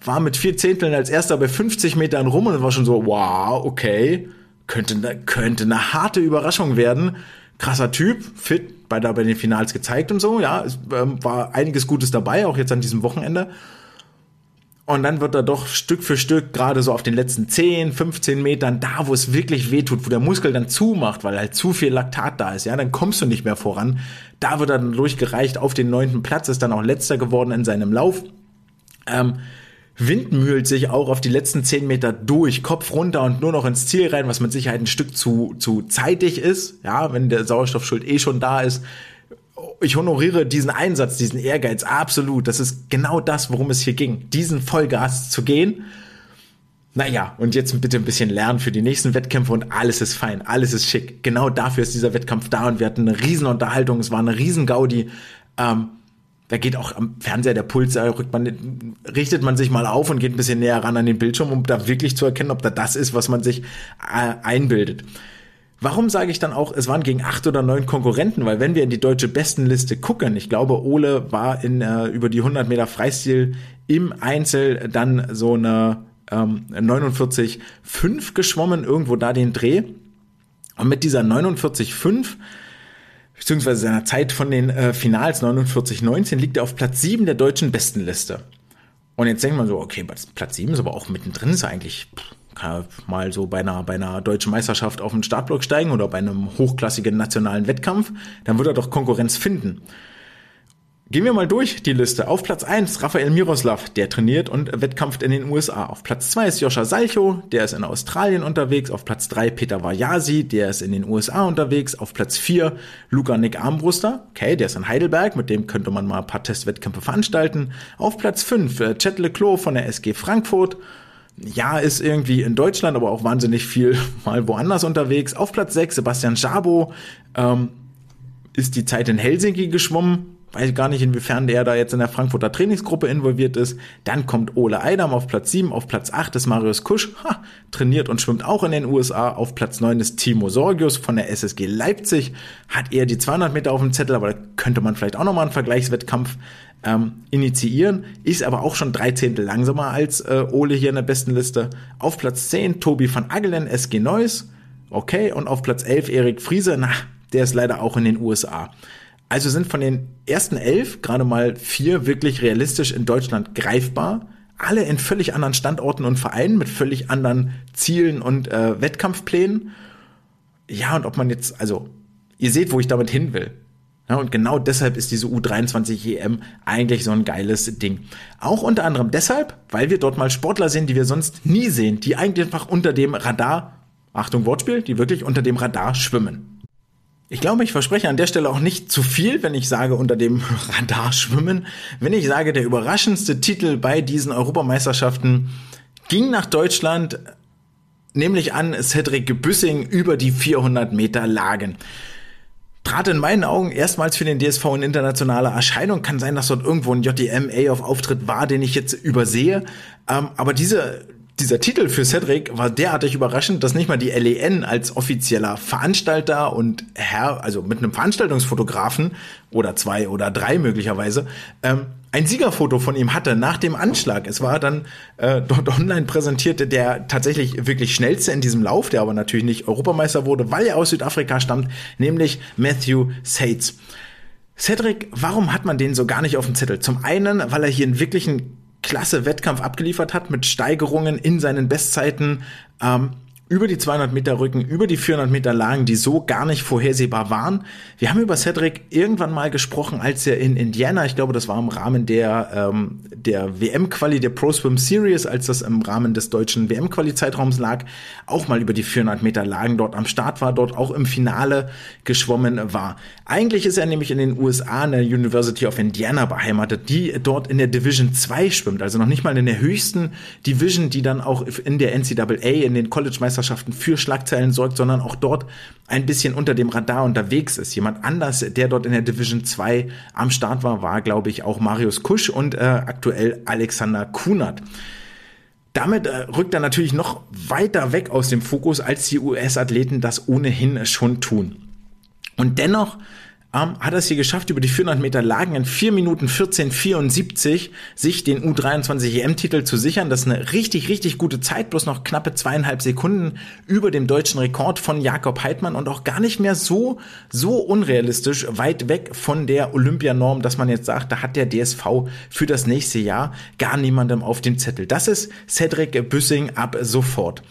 war mit vier Zehnteln als erster bei 50 Metern rum und war schon so, wow, okay, könnte, ne, könnte eine harte Überraschung werden. Krasser Typ, fit, bei, da bei den Finals gezeigt und so, ja, es ähm, war einiges Gutes dabei, auch jetzt an diesem Wochenende. Und dann wird er doch Stück für Stück, gerade so auf den letzten 10, 15 Metern, da wo es wirklich wehtut, wo der Muskel dann zumacht, weil halt zu viel Laktat da ist, ja, dann kommst du nicht mehr voran. Da wird er dann durchgereicht auf den neunten Platz, ist dann auch letzter geworden in seinem Lauf. Ähm, windmühlt sich auch auf die letzten zehn Meter durch, Kopf runter und nur noch ins Ziel rein, was mit Sicherheit ein Stück zu, zu zeitig ist, ja, wenn der Sauerstoffschuld eh schon da ist. Ich honoriere diesen Einsatz, diesen Ehrgeiz absolut. Das ist genau das, worum es hier ging, diesen Vollgas zu gehen. Naja, und jetzt bitte ein bisschen lernen für die nächsten Wettkämpfe und alles ist fein, alles ist schick. Genau dafür ist dieser Wettkampf da und wir hatten eine riesen Unterhaltung, es war eine riesen Gaudi. Ähm, da geht auch am Fernseher der Puls, da rückt man, richtet man sich mal auf und geht ein bisschen näher ran an den Bildschirm, um da wirklich zu erkennen, ob da das ist, was man sich äh, einbildet. Warum sage ich dann auch, es waren gegen acht oder neun Konkurrenten? Weil wenn wir in die deutsche Bestenliste gucken, ich glaube, Ole war in äh, über die 100 Meter Freistil im Einzel dann so eine ähm, 49,5 geschwommen, irgendwo da den Dreh. Und mit dieser 49,5 beziehungsweise seiner Zeit von den äh, Finals 49-19 liegt er auf Platz 7 der deutschen Bestenliste. Und jetzt denkt man so, okay, Platz 7 ist aber auch mittendrin, ist eigentlich, kann mal so bei einer, bei einer deutschen Meisterschaft auf den Startblock steigen oder bei einem hochklassigen nationalen Wettkampf, dann wird er doch Konkurrenz finden. Gehen wir mal durch die Liste. Auf Platz 1 Rafael Miroslav, der trainiert und wettkampft in den USA. Auf Platz 2 ist Joscha Salcho, der ist in Australien unterwegs. Auf Platz 3 Peter Vajasi, der ist in den USA unterwegs. Auf Platz 4 Luca Nick Armbruster, okay, der ist in Heidelberg, mit dem könnte man mal ein paar Testwettkämpfe veranstalten. Auf Platz 5 äh, Chet Leclos von der SG Frankfurt. ja, ist irgendwie in Deutschland, aber auch wahnsinnig viel [laughs] mal woanders unterwegs. Auf Platz 6 Sebastian Schabo ähm, ist die Zeit in Helsinki geschwommen. Weiß gar nicht, inwiefern der da jetzt in der Frankfurter Trainingsgruppe involviert ist. Dann kommt Ole Eidam auf Platz 7. Auf Platz 8 ist Marius Kusch. Ha, trainiert und schwimmt auch in den USA. Auf Platz 9 ist Timo Sorgius von der SSG Leipzig. Hat eher die 200 Meter auf dem Zettel, aber da könnte man vielleicht auch nochmal einen Vergleichswettkampf ähm, initiieren, ist aber auch schon drei Zehntel langsamer als äh, Ole hier in der besten Liste. Auf Platz 10 Tobi van Agelen, SG Neuss, okay, und auf Platz 11 Erik Friese, na, der ist leider auch in den USA. Also sind von den ersten elf gerade mal vier wirklich realistisch in Deutschland greifbar. Alle in völlig anderen Standorten und Vereinen mit völlig anderen Zielen und äh, Wettkampfplänen. Ja, und ob man jetzt, also, ihr seht, wo ich damit hin will. Ja, und genau deshalb ist diese U23 EM eigentlich so ein geiles Ding. Auch unter anderem deshalb, weil wir dort mal Sportler sehen, die wir sonst nie sehen, die eigentlich einfach unter dem Radar, Achtung Wortspiel, die wirklich unter dem Radar schwimmen. Ich glaube, ich verspreche an der Stelle auch nicht zu viel, wenn ich sage unter dem Radar schwimmen. Wenn ich sage, der überraschendste Titel bei diesen Europameisterschaften ging nach Deutschland, nämlich an Cedric Büssing über die 400 Meter Lagen trat in meinen Augen erstmals für den DSV in internationale Erscheinung. Kann sein, dass dort irgendwo ein JDM auf Auftritt war, den ich jetzt übersehe. Ähm, aber diese, dieser Titel für Cedric war derartig überraschend, dass nicht mal die LEN als offizieller Veranstalter und Herr, also mit einem Veranstaltungsfotografen oder zwei oder drei möglicherweise, ähm, ein Siegerfoto von ihm hatte nach dem Anschlag. Es war dann äh, dort [laughs] online präsentierte der tatsächlich wirklich schnellste in diesem Lauf, der aber natürlich nicht Europameister wurde, weil er aus Südafrika stammt, nämlich Matthew Sates. Cedric, warum hat man den so gar nicht auf dem Zettel? Zum einen, weil er hier einen wirklichen klasse Wettkampf abgeliefert hat mit Steigerungen in seinen Bestzeiten. Ähm, über die 200 Meter Rücken, über die 400 Meter Lagen, die so gar nicht vorhersehbar waren. Wir haben über Cedric irgendwann mal gesprochen, als er in Indiana, ich glaube, das war im Rahmen der, ähm, der WM-Quali, der Pro Swim Series, als das im Rahmen des deutschen WM-Quali-Zeitraums lag, auch mal über die 400 Meter Lagen dort am Start war, dort auch im Finale geschwommen war. Eigentlich ist er nämlich in den USA an der University of Indiana beheimatet, die dort in der Division 2 schwimmt, also noch nicht mal in der höchsten Division, die dann auch in der NCAA, in den College-Meisterschaften Meisterschaften für Schlagzeilen sorgt, sondern auch dort ein bisschen unter dem Radar unterwegs ist. Jemand anders, der dort in der Division 2 am Start war, war, glaube ich, auch Marius Kusch und äh, aktuell Alexander Kunert. Damit äh, rückt er natürlich noch weiter weg aus dem Fokus, als die US-Athleten das ohnehin schon tun. Und dennoch ähm, hat es hier geschafft, über die 400 Meter Lagen in 4 Minuten 14,74 sich den U23 EM-Titel zu sichern. Das ist eine richtig, richtig gute Zeit, bloß noch knappe zweieinhalb Sekunden über dem deutschen Rekord von Jakob Heidmann und auch gar nicht mehr so, so unrealistisch weit weg von der Olympianorm, dass man jetzt sagt, da hat der DSV für das nächste Jahr gar niemandem auf dem Zettel. Das ist Cedric Büssing ab sofort.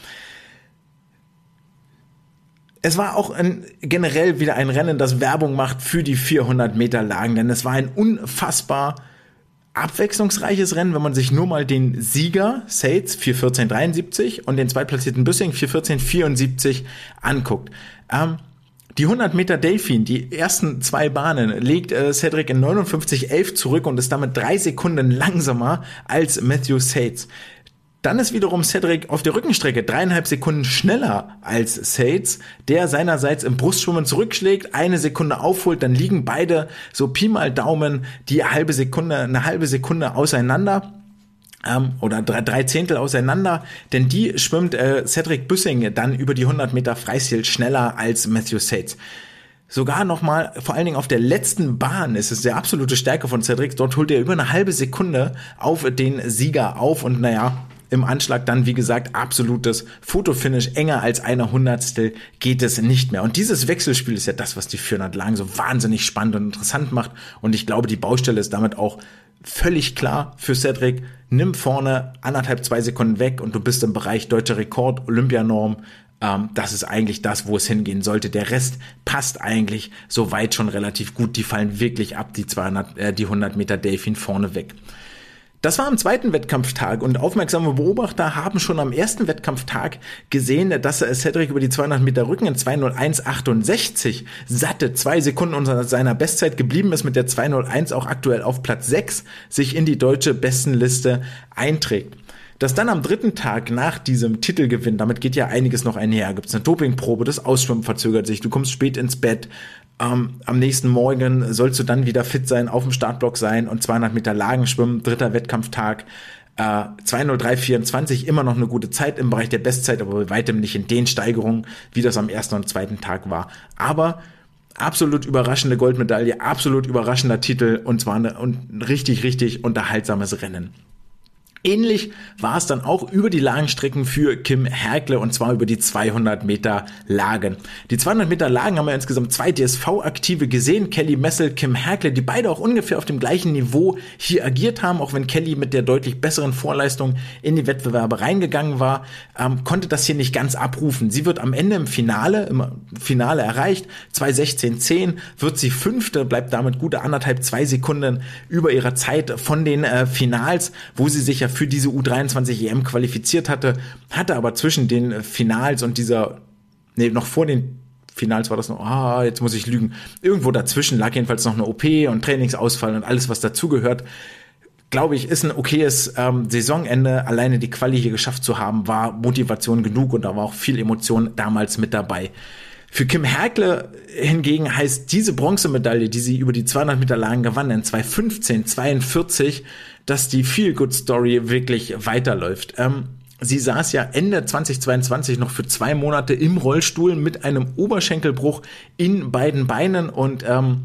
Es war auch ein, generell wieder ein Rennen, das Werbung macht für die 400 Meter Lagen, denn es war ein unfassbar abwechslungsreiches Rennen, wenn man sich nur mal den Sieger Sates 414,73 und den zweitplatzierten Büssing 414,74 anguckt. Ähm, die 100 Meter Delfin, die ersten zwei Bahnen, legt äh, Cedric in 59,11 zurück und ist damit drei Sekunden langsamer als Matthew Sates. Dann ist wiederum Cedric auf der Rückenstrecke dreieinhalb Sekunden schneller als Sates, der seinerseits im Brustschwimmen zurückschlägt, eine Sekunde aufholt, dann liegen beide so Pi mal Daumen die halbe Sekunde, eine halbe Sekunde auseinander ähm, oder drei, drei Zehntel auseinander, denn die schwimmt äh, Cedric Büssing dann über die 100 Meter Freistil schneller als Matthew Sates sogar nochmal, vor allen Dingen auf der letzten Bahn ist es der absolute Stärke von Cedric. Dort holt er über eine halbe Sekunde auf den Sieger auf und naja, im Anschlag dann, wie gesagt, absolutes Fotofinish. Enger als eine Hundertstel geht es nicht mehr. Und dieses Wechselspiel ist ja das, was die 400 Lagen so wahnsinnig spannend und interessant macht. Und ich glaube, die Baustelle ist damit auch völlig klar für Cedric. Nimm vorne anderthalb, zwei Sekunden weg und du bist im Bereich deutscher Rekord, Olympianorm. Ähm, das ist eigentlich das, wo es hingehen sollte. Der Rest passt eigentlich soweit schon relativ gut. Die fallen wirklich ab, die 200, äh, die 100 Meter Delfin vorne weg. Das war am zweiten Wettkampftag und aufmerksame Beobachter haben schon am ersten Wettkampftag gesehen, dass Cedric über die 200 Meter Rücken in 201,68 satte zwei Sekunden unter seiner Bestzeit geblieben ist, mit der 201 auch aktuell auf Platz 6 sich in die deutsche Bestenliste einträgt. Dass dann am dritten Tag nach diesem Titelgewinn, damit geht ja einiges noch einher, gibt es eine Dopingprobe, das Ausschwimmen verzögert sich, du kommst spät ins Bett, ähm, am nächsten Morgen sollst du dann wieder fit sein, auf dem Startblock sein und 200 Meter Lagen schwimmen, dritter Wettkampftag. Äh, 203,24 immer noch eine gute Zeit im Bereich der Bestzeit, aber bei weitem nicht in den Steigerungen, wie das am ersten und zweiten Tag war. Aber absolut überraschende Goldmedaille, absolut überraschender Titel und zwar eine, und ein richtig, richtig unterhaltsames Rennen. Ähnlich war es dann auch über die Lagenstrecken für Kim Herkle und zwar über die 200 Meter Lagen. Die 200 Meter Lagen haben wir insgesamt zwei DSV-Aktive gesehen, Kelly Messel, Kim Herkle, die beide auch ungefähr auf dem gleichen Niveau hier agiert haben, auch wenn Kelly mit der deutlich besseren Vorleistung in die Wettbewerbe reingegangen war, ähm, konnte das hier nicht ganz abrufen. Sie wird am Ende im Finale, im Finale erreicht, 2.16.10, wird sie Fünfte, bleibt damit gute anderthalb, zwei Sekunden über ihrer Zeit von den äh, Finals, wo sie sich ja für diese U23 EM qualifiziert hatte, hatte aber zwischen den Finals und dieser, nee, noch vor den Finals war das noch, ah, jetzt muss ich lügen. Irgendwo dazwischen lag jedenfalls noch eine OP und Trainingsausfall und alles, was dazugehört. Glaube ich, ist ein okayes ähm, Saisonende. Alleine die Quali hier geschafft zu haben, war Motivation genug und da war auch viel Emotion damals mit dabei. Für Kim Herkle hingegen heißt diese Bronzemedaille, die sie über die 200 Meter Lagen gewann, in 2015, 42, dass die Feel Good Story wirklich weiterläuft. Ähm, sie saß ja Ende 2022 noch für zwei Monate im Rollstuhl mit einem Oberschenkelbruch in beiden Beinen und ähm,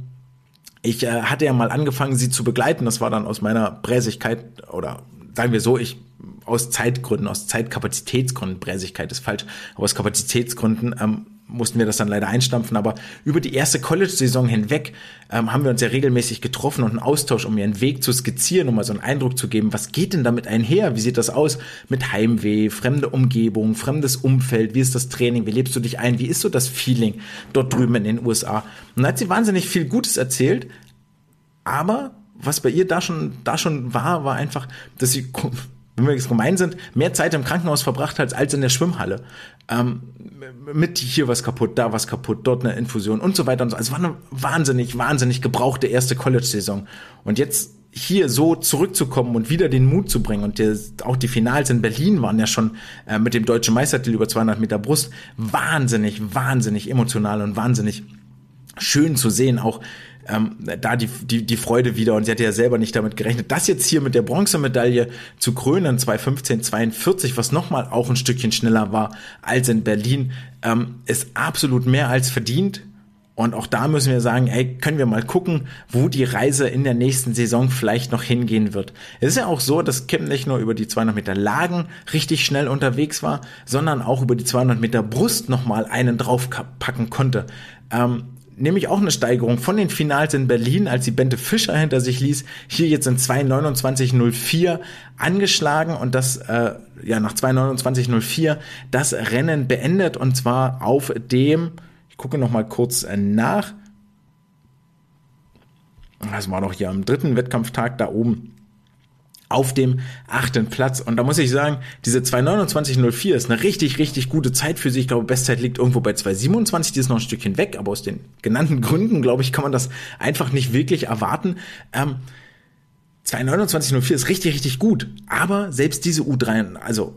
ich äh, hatte ja mal angefangen, sie zu begleiten. Das war dann aus meiner Bräsigkeit oder sagen wir so, ich aus Zeitgründen, aus Zeitkapazitätsgründen, Bräsigkeit ist falsch, aber aus Kapazitätsgründen ähm, mussten wir das dann leider einstampfen, aber über die erste College-Saison hinweg ähm, haben wir uns ja regelmäßig getroffen und einen Austausch, um einen Weg zu skizzieren, um mal so einen Eindruck zu geben, was geht denn damit einher? Wie sieht das aus mit Heimweh, fremde Umgebung, fremdes Umfeld? Wie ist das Training? Wie lebst du dich ein? Wie ist so das Feeling dort drüben in den USA? Und da hat sie wahnsinnig viel Gutes erzählt, aber was bei ihr da schon, da schon war, war einfach, dass sie [laughs] wenn wir jetzt gemein sind, mehr Zeit im Krankenhaus verbracht hat als in der Schwimmhalle. Ähm, mit hier was kaputt, da was kaputt, dort eine Infusion und so weiter und so. Also war eine wahnsinnig, wahnsinnig gebrauchte erste College-Saison. Und jetzt hier so zurückzukommen und wieder den Mut zu bringen und der, auch die Finals in Berlin waren ja schon äh, mit dem deutschen Meistertitel über 200 Meter Brust wahnsinnig, wahnsinnig emotional und wahnsinnig schön zu sehen, auch ähm, da die, die, die Freude wieder und sie hatte ja selber nicht damit gerechnet. Das jetzt hier mit der Bronzemedaille zu krönen, 2015, 42, was nochmal auch ein Stückchen schneller war als in Berlin, ähm, ist absolut mehr als verdient. Und auch da müssen wir sagen, ey, können wir mal gucken, wo die Reise in der nächsten Saison vielleicht noch hingehen wird. Es ist ja auch so, dass Kim nicht nur über die 200 Meter Lagen richtig schnell unterwegs war, sondern auch über die 200 Meter Brust nochmal einen draufpacken konnte. Ähm, nämlich auch eine Steigerung von den Finals in Berlin, als sie Bente Fischer hinter sich ließ, hier jetzt in 2.29.04 angeschlagen und das, äh, ja, nach 2.29.04 das Rennen beendet und zwar auf dem, ich gucke noch mal kurz äh, nach, das war doch hier am dritten Wettkampftag da oben, auf dem achten Platz. Und da muss ich sagen, diese 229.04 ist eine richtig, richtig gute Zeit für sie. Ich glaube, Bestzeit liegt irgendwo bei 227, die ist noch ein Stückchen weg, aber aus den genannten Gründen, glaube ich, kann man das einfach nicht wirklich erwarten. Ähm, 229.04 ist richtig, richtig gut. Aber selbst diese U3, also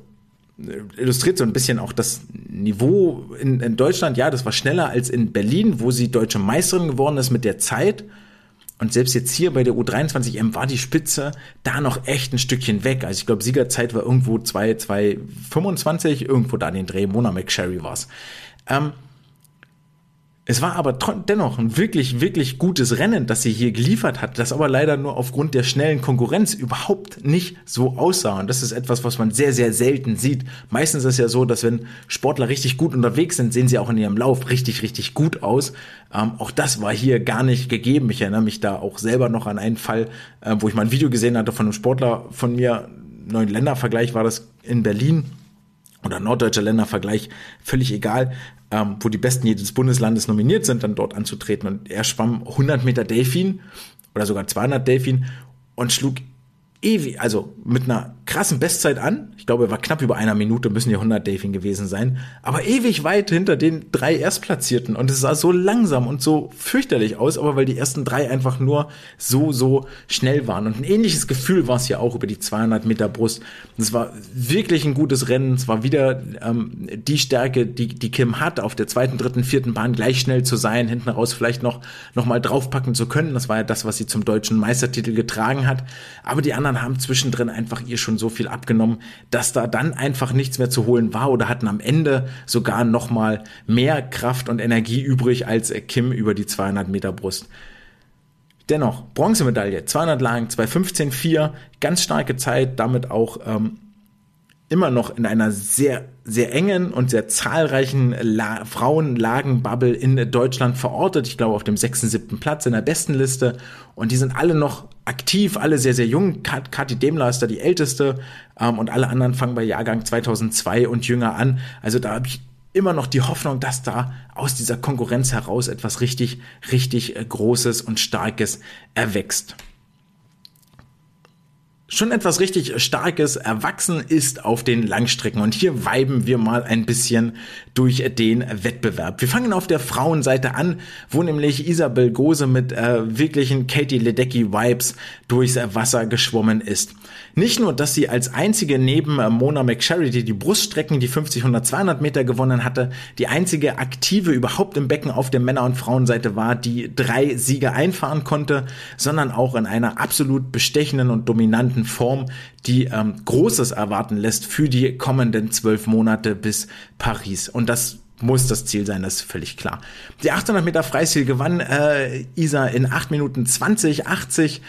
äh, illustriert so ein bisschen auch das Niveau in, in Deutschland. Ja, das war schneller als in Berlin, wo sie deutsche Meisterin geworden ist mit der Zeit. Und selbst jetzt hier bei der U23M war die Spitze da noch echt ein Stückchen weg. Also ich glaube, Siegerzeit war irgendwo 2, 2, 25, irgendwo da den Dreh. Mona McSherry war's. Ähm, es war aber dennoch ein wirklich, wirklich gutes Rennen, das sie hier geliefert hat, das aber leider nur aufgrund der schnellen Konkurrenz überhaupt nicht so aussah. Und das ist etwas, was man sehr, sehr selten sieht. Meistens ist es ja so, dass wenn Sportler richtig gut unterwegs sind, sehen sie auch in ihrem Lauf richtig, richtig gut aus. Ähm, auch das war hier gar nicht gegeben. Ich erinnere mich da auch selber noch an einen Fall, äh, wo ich mal ein Video gesehen hatte von einem Sportler von mir, neuen Ländervergleich war das in Berlin oder norddeutscher Ländervergleich, völlig egal ähm, wo die Besten jedes Bundeslandes nominiert sind, dann dort anzutreten. Und er schwamm 100 Meter Delfin oder sogar 200 Delfin und schlug ewig, also mit einer krassen Bestzeit an. Ich glaube, er war knapp über einer Minute, müssen die 100 Daving gewesen sein. Aber ewig weit hinter den drei Erstplatzierten. Und es sah so langsam und so fürchterlich aus, aber weil die ersten drei einfach nur so, so schnell waren. Und ein ähnliches Gefühl war es ja auch über die 200 Meter Brust. es war wirklich ein gutes Rennen. Es war wieder ähm, die Stärke, die, die Kim hat, auf der zweiten, dritten, vierten Bahn gleich schnell zu sein, hinten raus vielleicht noch, noch mal draufpacken zu können. Das war ja das, was sie zum deutschen Meistertitel getragen hat. Aber die anderen anderen haben zwischendrin einfach ihr schon so viel abgenommen, dass da dann einfach nichts mehr zu holen war oder hatten am Ende sogar noch mal mehr Kraft und Energie übrig als Kim über die 200 Meter Brust. Dennoch, Bronzemedaille, 200 Lagen, 215,4, ganz starke Zeit, damit auch ähm, immer noch in einer sehr, sehr engen und sehr zahlreichen La Frauenlagenbubble in Deutschland verortet. Ich glaube auf dem sechsten, siebten Platz in der besten Liste. Und die sind alle noch aktiv, alle sehr, sehr jung. Kat Kathi Demler ist da die älteste. Ähm, und alle anderen fangen bei Jahrgang 2002 und jünger an. Also da habe ich immer noch die Hoffnung, dass da aus dieser Konkurrenz heraus etwas richtig, richtig äh, Großes und Starkes erwächst schon etwas richtig Starkes erwachsen ist auf den Langstrecken. Und hier weiben wir mal ein bisschen durch den Wettbewerb. Wir fangen auf der Frauenseite an, wo nämlich Isabel Gose mit äh, wirklichen Katie Ledecky-Vibes durchs Wasser geschwommen ist. Nicht nur, dass sie als einzige neben äh, Mona McCharity die Bruststrecken, die 50, 100, 200 Meter gewonnen hatte, die einzige aktive überhaupt im Becken auf der Männer- und Frauenseite war, die drei Siege einfahren konnte, sondern auch in einer absolut bestechenden und dominanten Form, die ähm, Großes erwarten lässt für die kommenden zwölf Monate bis Paris. Und das muss das Ziel sein, das ist völlig klar. Die 800 Meter Freistil gewann äh, Isa in 8 Minuten 20, 80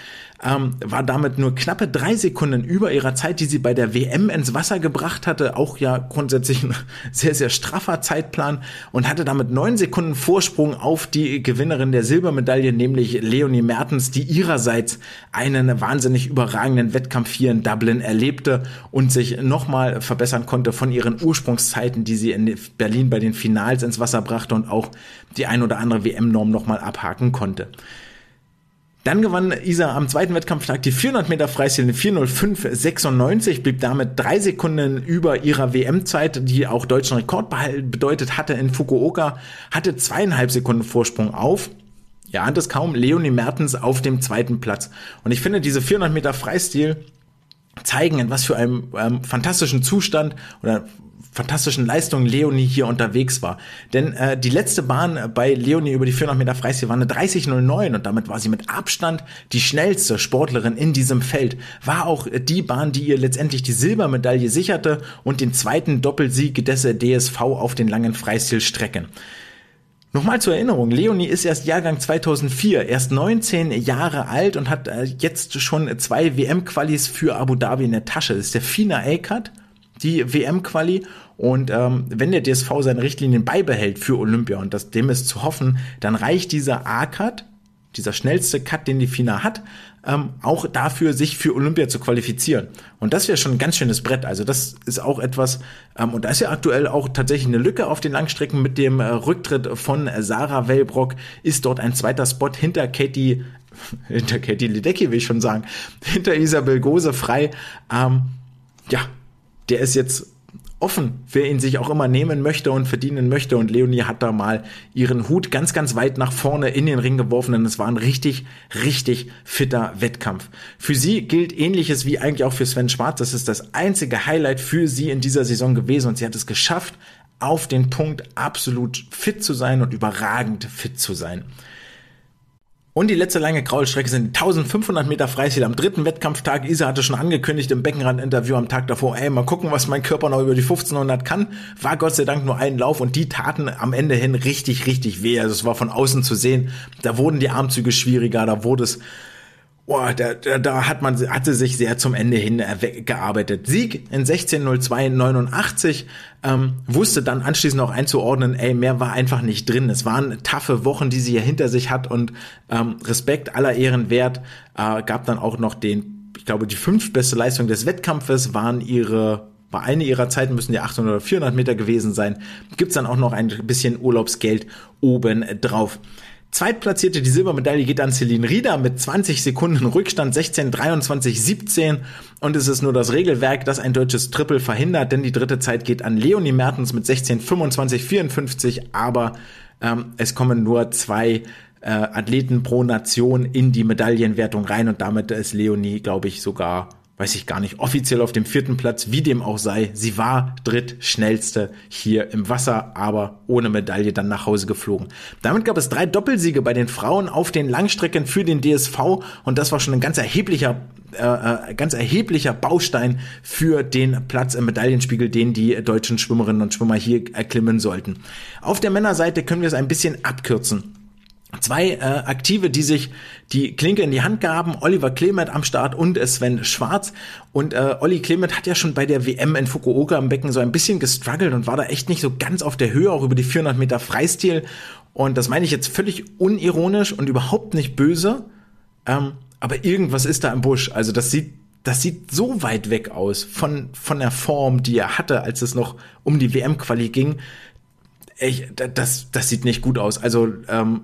ähm, war damit nur knappe drei Sekunden über ihrer Zeit, die sie bei der WM ins Wasser gebracht hatte. Auch ja grundsätzlich ein [laughs] sehr, sehr straffer Zeitplan und hatte damit neun Sekunden Vorsprung auf die Gewinnerin der Silbermedaille, nämlich Leonie Mertens, die ihrerseits einen wahnsinnig überragenden Wettkampf hier in Dublin erlebte und sich nochmal verbessern konnte von ihren Ursprungszeiten, die sie in Berlin bei den Finals ins Wasser brachte und auch die ein oder andere WM-Norm nochmal abhaken konnte. Dann gewann Isa am zweiten Wettkampftag die 400 Meter Freistil in 405,96, blieb damit drei Sekunden über ihrer WM-Zeit, die auch deutschen Rekord bedeutet hatte in Fukuoka, hatte zweieinhalb Sekunden Vorsprung auf ja, ahnt es kaum, Leonie Mertens auf dem zweiten Platz. Und ich finde, diese 400 Meter Freistil zeigen, in was für einem ähm, fantastischen Zustand oder fantastischen Leistungen Leonie hier unterwegs war. Denn äh, die letzte Bahn bei Leonie über die 400 Meter Freistil war eine 30.09 und damit war sie mit Abstand die schnellste Sportlerin in diesem Feld. War auch die Bahn, die ihr letztendlich die Silbermedaille sicherte und den zweiten Doppelsieg des DSV auf den langen Freistilstrecken. Nochmal zur Erinnerung, Leonie ist erst Jahrgang 2004, erst 19 Jahre alt und hat äh, jetzt schon zwei WM-Qualis für Abu Dhabi in der Tasche. Das ist der FINA A-Cut die WM-Quali. Und ähm, wenn der DSV seine Richtlinien beibehält für Olympia und das dem ist zu hoffen, dann reicht dieser A-Cut, dieser schnellste Cut, den die FINA hat, ähm, auch dafür, sich für Olympia zu qualifizieren. Und das wäre schon ein ganz schönes Brett. Also das ist auch etwas, ähm, und da ist ja aktuell auch tatsächlich eine Lücke auf den Langstrecken mit dem äh, Rücktritt von Sarah Wellbrock, ist dort ein zweiter Spot hinter Katie, [laughs] hinter Katie Ledecky, will ich schon sagen, hinter Isabel Gose frei. Ähm, ja, der ist jetzt offen, wer ihn sich auch immer nehmen möchte und verdienen möchte. Und Leonie hat da mal ihren Hut ganz, ganz weit nach vorne in den Ring geworfen, denn es war ein richtig, richtig fitter Wettkampf. Für sie gilt ähnliches wie eigentlich auch für Sven Schwarz. Das ist das einzige Highlight für sie in dieser Saison gewesen und sie hat es geschafft, auf den Punkt absolut fit zu sein und überragend fit zu sein. Und die letzte lange Kraulstrecke sind 1500 Meter Freistil am dritten Wettkampftag. Isa hatte schon angekündigt im Beckenrand-Interview am Tag davor, ey, mal gucken, was mein Körper noch über die 1500 kann. War Gott sei Dank nur ein Lauf und die taten am Ende hin richtig, richtig weh. Also es war von außen zu sehen. Da wurden die Armzüge schwieriger, da wurde es Boah, da, da, da hat man hatte sich sehr zum Ende hin gearbeitet. Sieg in 16.02.89 ähm, wusste dann anschließend auch einzuordnen, ey, mehr war einfach nicht drin. Es waren taffe Wochen, die sie hier hinter sich hat und ähm, Respekt aller Ehren wert. Äh, gab dann auch noch den, ich glaube, die fünf beste Leistung des Wettkampfes waren ihre bei eine ihrer Zeiten müssen die 800 oder 400 Meter gewesen sein. Gibt's dann auch noch ein bisschen Urlaubsgeld oben drauf. Zweitplatzierte die Silbermedaille geht an Celine Rieder mit 20 Sekunden Rückstand 16, 23, 17 und es ist nur das Regelwerk, das ein deutsches Triple verhindert, denn die dritte Zeit geht an Leonie Mertens mit 16, 25, 54, aber ähm, es kommen nur zwei äh, Athleten pro Nation in die Medaillenwertung rein und damit ist Leonie, glaube ich, sogar weiß ich gar nicht, offiziell auf dem vierten Platz, wie dem auch sei. Sie war drittschnellste hier im Wasser, aber ohne Medaille dann nach Hause geflogen. Damit gab es drei Doppelsiege bei den Frauen auf den Langstrecken für den DSV und das war schon ein ganz erheblicher äh, äh, ganz erheblicher Baustein für den Platz im Medaillenspiegel, den die deutschen Schwimmerinnen und Schwimmer hier erklimmen sollten. Auf der Männerseite können wir es ein bisschen abkürzen zwei äh, Aktive, die sich die Klinke in die Hand gaben, Oliver Clement am Start und Sven Schwarz. Und äh, Olli Clement hat ja schon bei der WM in Fukuoka am Becken so ein bisschen gestruggelt und war da echt nicht so ganz auf der Höhe, auch über die 400 Meter Freistil. Und das meine ich jetzt völlig unironisch und überhaupt nicht böse. Ähm, aber irgendwas ist da im Busch. Also das sieht das sieht so weit weg aus von, von der Form, die er hatte, als es noch um die WM-Quali ging. Ich, das, das sieht nicht gut aus. Also ähm,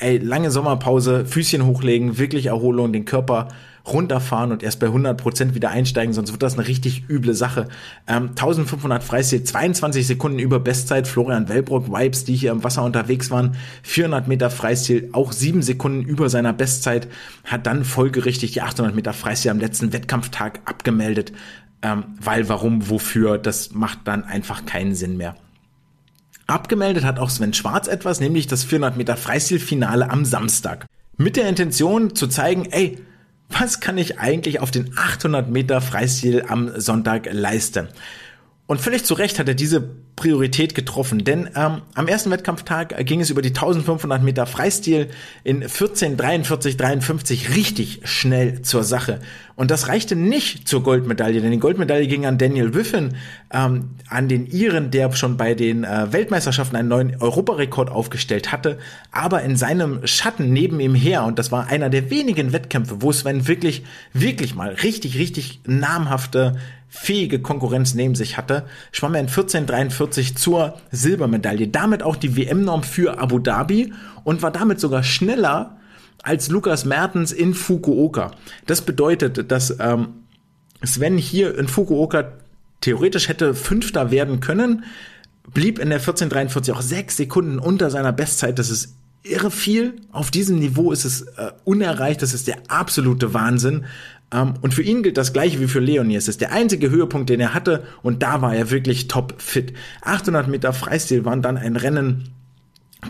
ey, lange Sommerpause, Füßchen hochlegen, wirklich Erholung, den Körper runterfahren und erst bei 100 Prozent wieder einsteigen, sonst wird das eine richtig üble Sache. Ähm, 1500 Freistil, 22 Sekunden über Bestzeit, Florian Wellbrock, Vibes, die hier im Wasser unterwegs waren, 400 Meter Freistil, auch 7 Sekunden über seiner Bestzeit, hat dann folgerichtig die 800 Meter Freistil am letzten Wettkampftag abgemeldet, ähm, weil, warum, wofür, das macht dann einfach keinen Sinn mehr. Abgemeldet hat auch Sven Schwarz etwas, nämlich das 400 Meter Freistilfinale am Samstag. Mit der Intention zu zeigen, ey, was kann ich eigentlich auf den 800 Meter Freistil am Sonntag leisten? Und völlig zu Recht hat er diese Priorität getroffen, denn ähm, am ersten Wettkampftag ging es über die 1500 Meter Freistil in 14:43:53 53 richtig schnell zur Sache. Und das reichte nicht zur Goldmedaille, denn die Goldmedaille ging an Daniel Wiffen, ähm, an den Iren, der schon bei den äh, Weltmeisterschaften einen neuen Europarekord aufgestellt hatte, aber in seinem Schatten neben ihm her, und das war einer der wenigen Wettkämpfe, wo Sven wirklich, wirklich mal richtig, richtig namhafte fähige Konkurrenz neben sich hatte, schwamm er in 1443 zur Silbermedaille. Damit auch die WM-Norm für Abu Dhabi und war damit sogar schneller als Lukas Mertens in Fukuoka. Das bedeutet, dass ähm, Sven hier in Fukuoka theoretisch hätte Fünfter werden können, blieb in der 1443 auch sechs Sekunden unter seiner Bestzeit. Das ist irre viel. Auf diesem Niveau ist es äh, unerreicht. Das ist der absolute Wahnsinn. Um, ähm, und für ihn gilt das gleiche wie für Leonie. Es ist der einzige Höhepunkt, den er hatte und da war er wirklich top fit. 800 Meter Freistil waren dann ein Rennen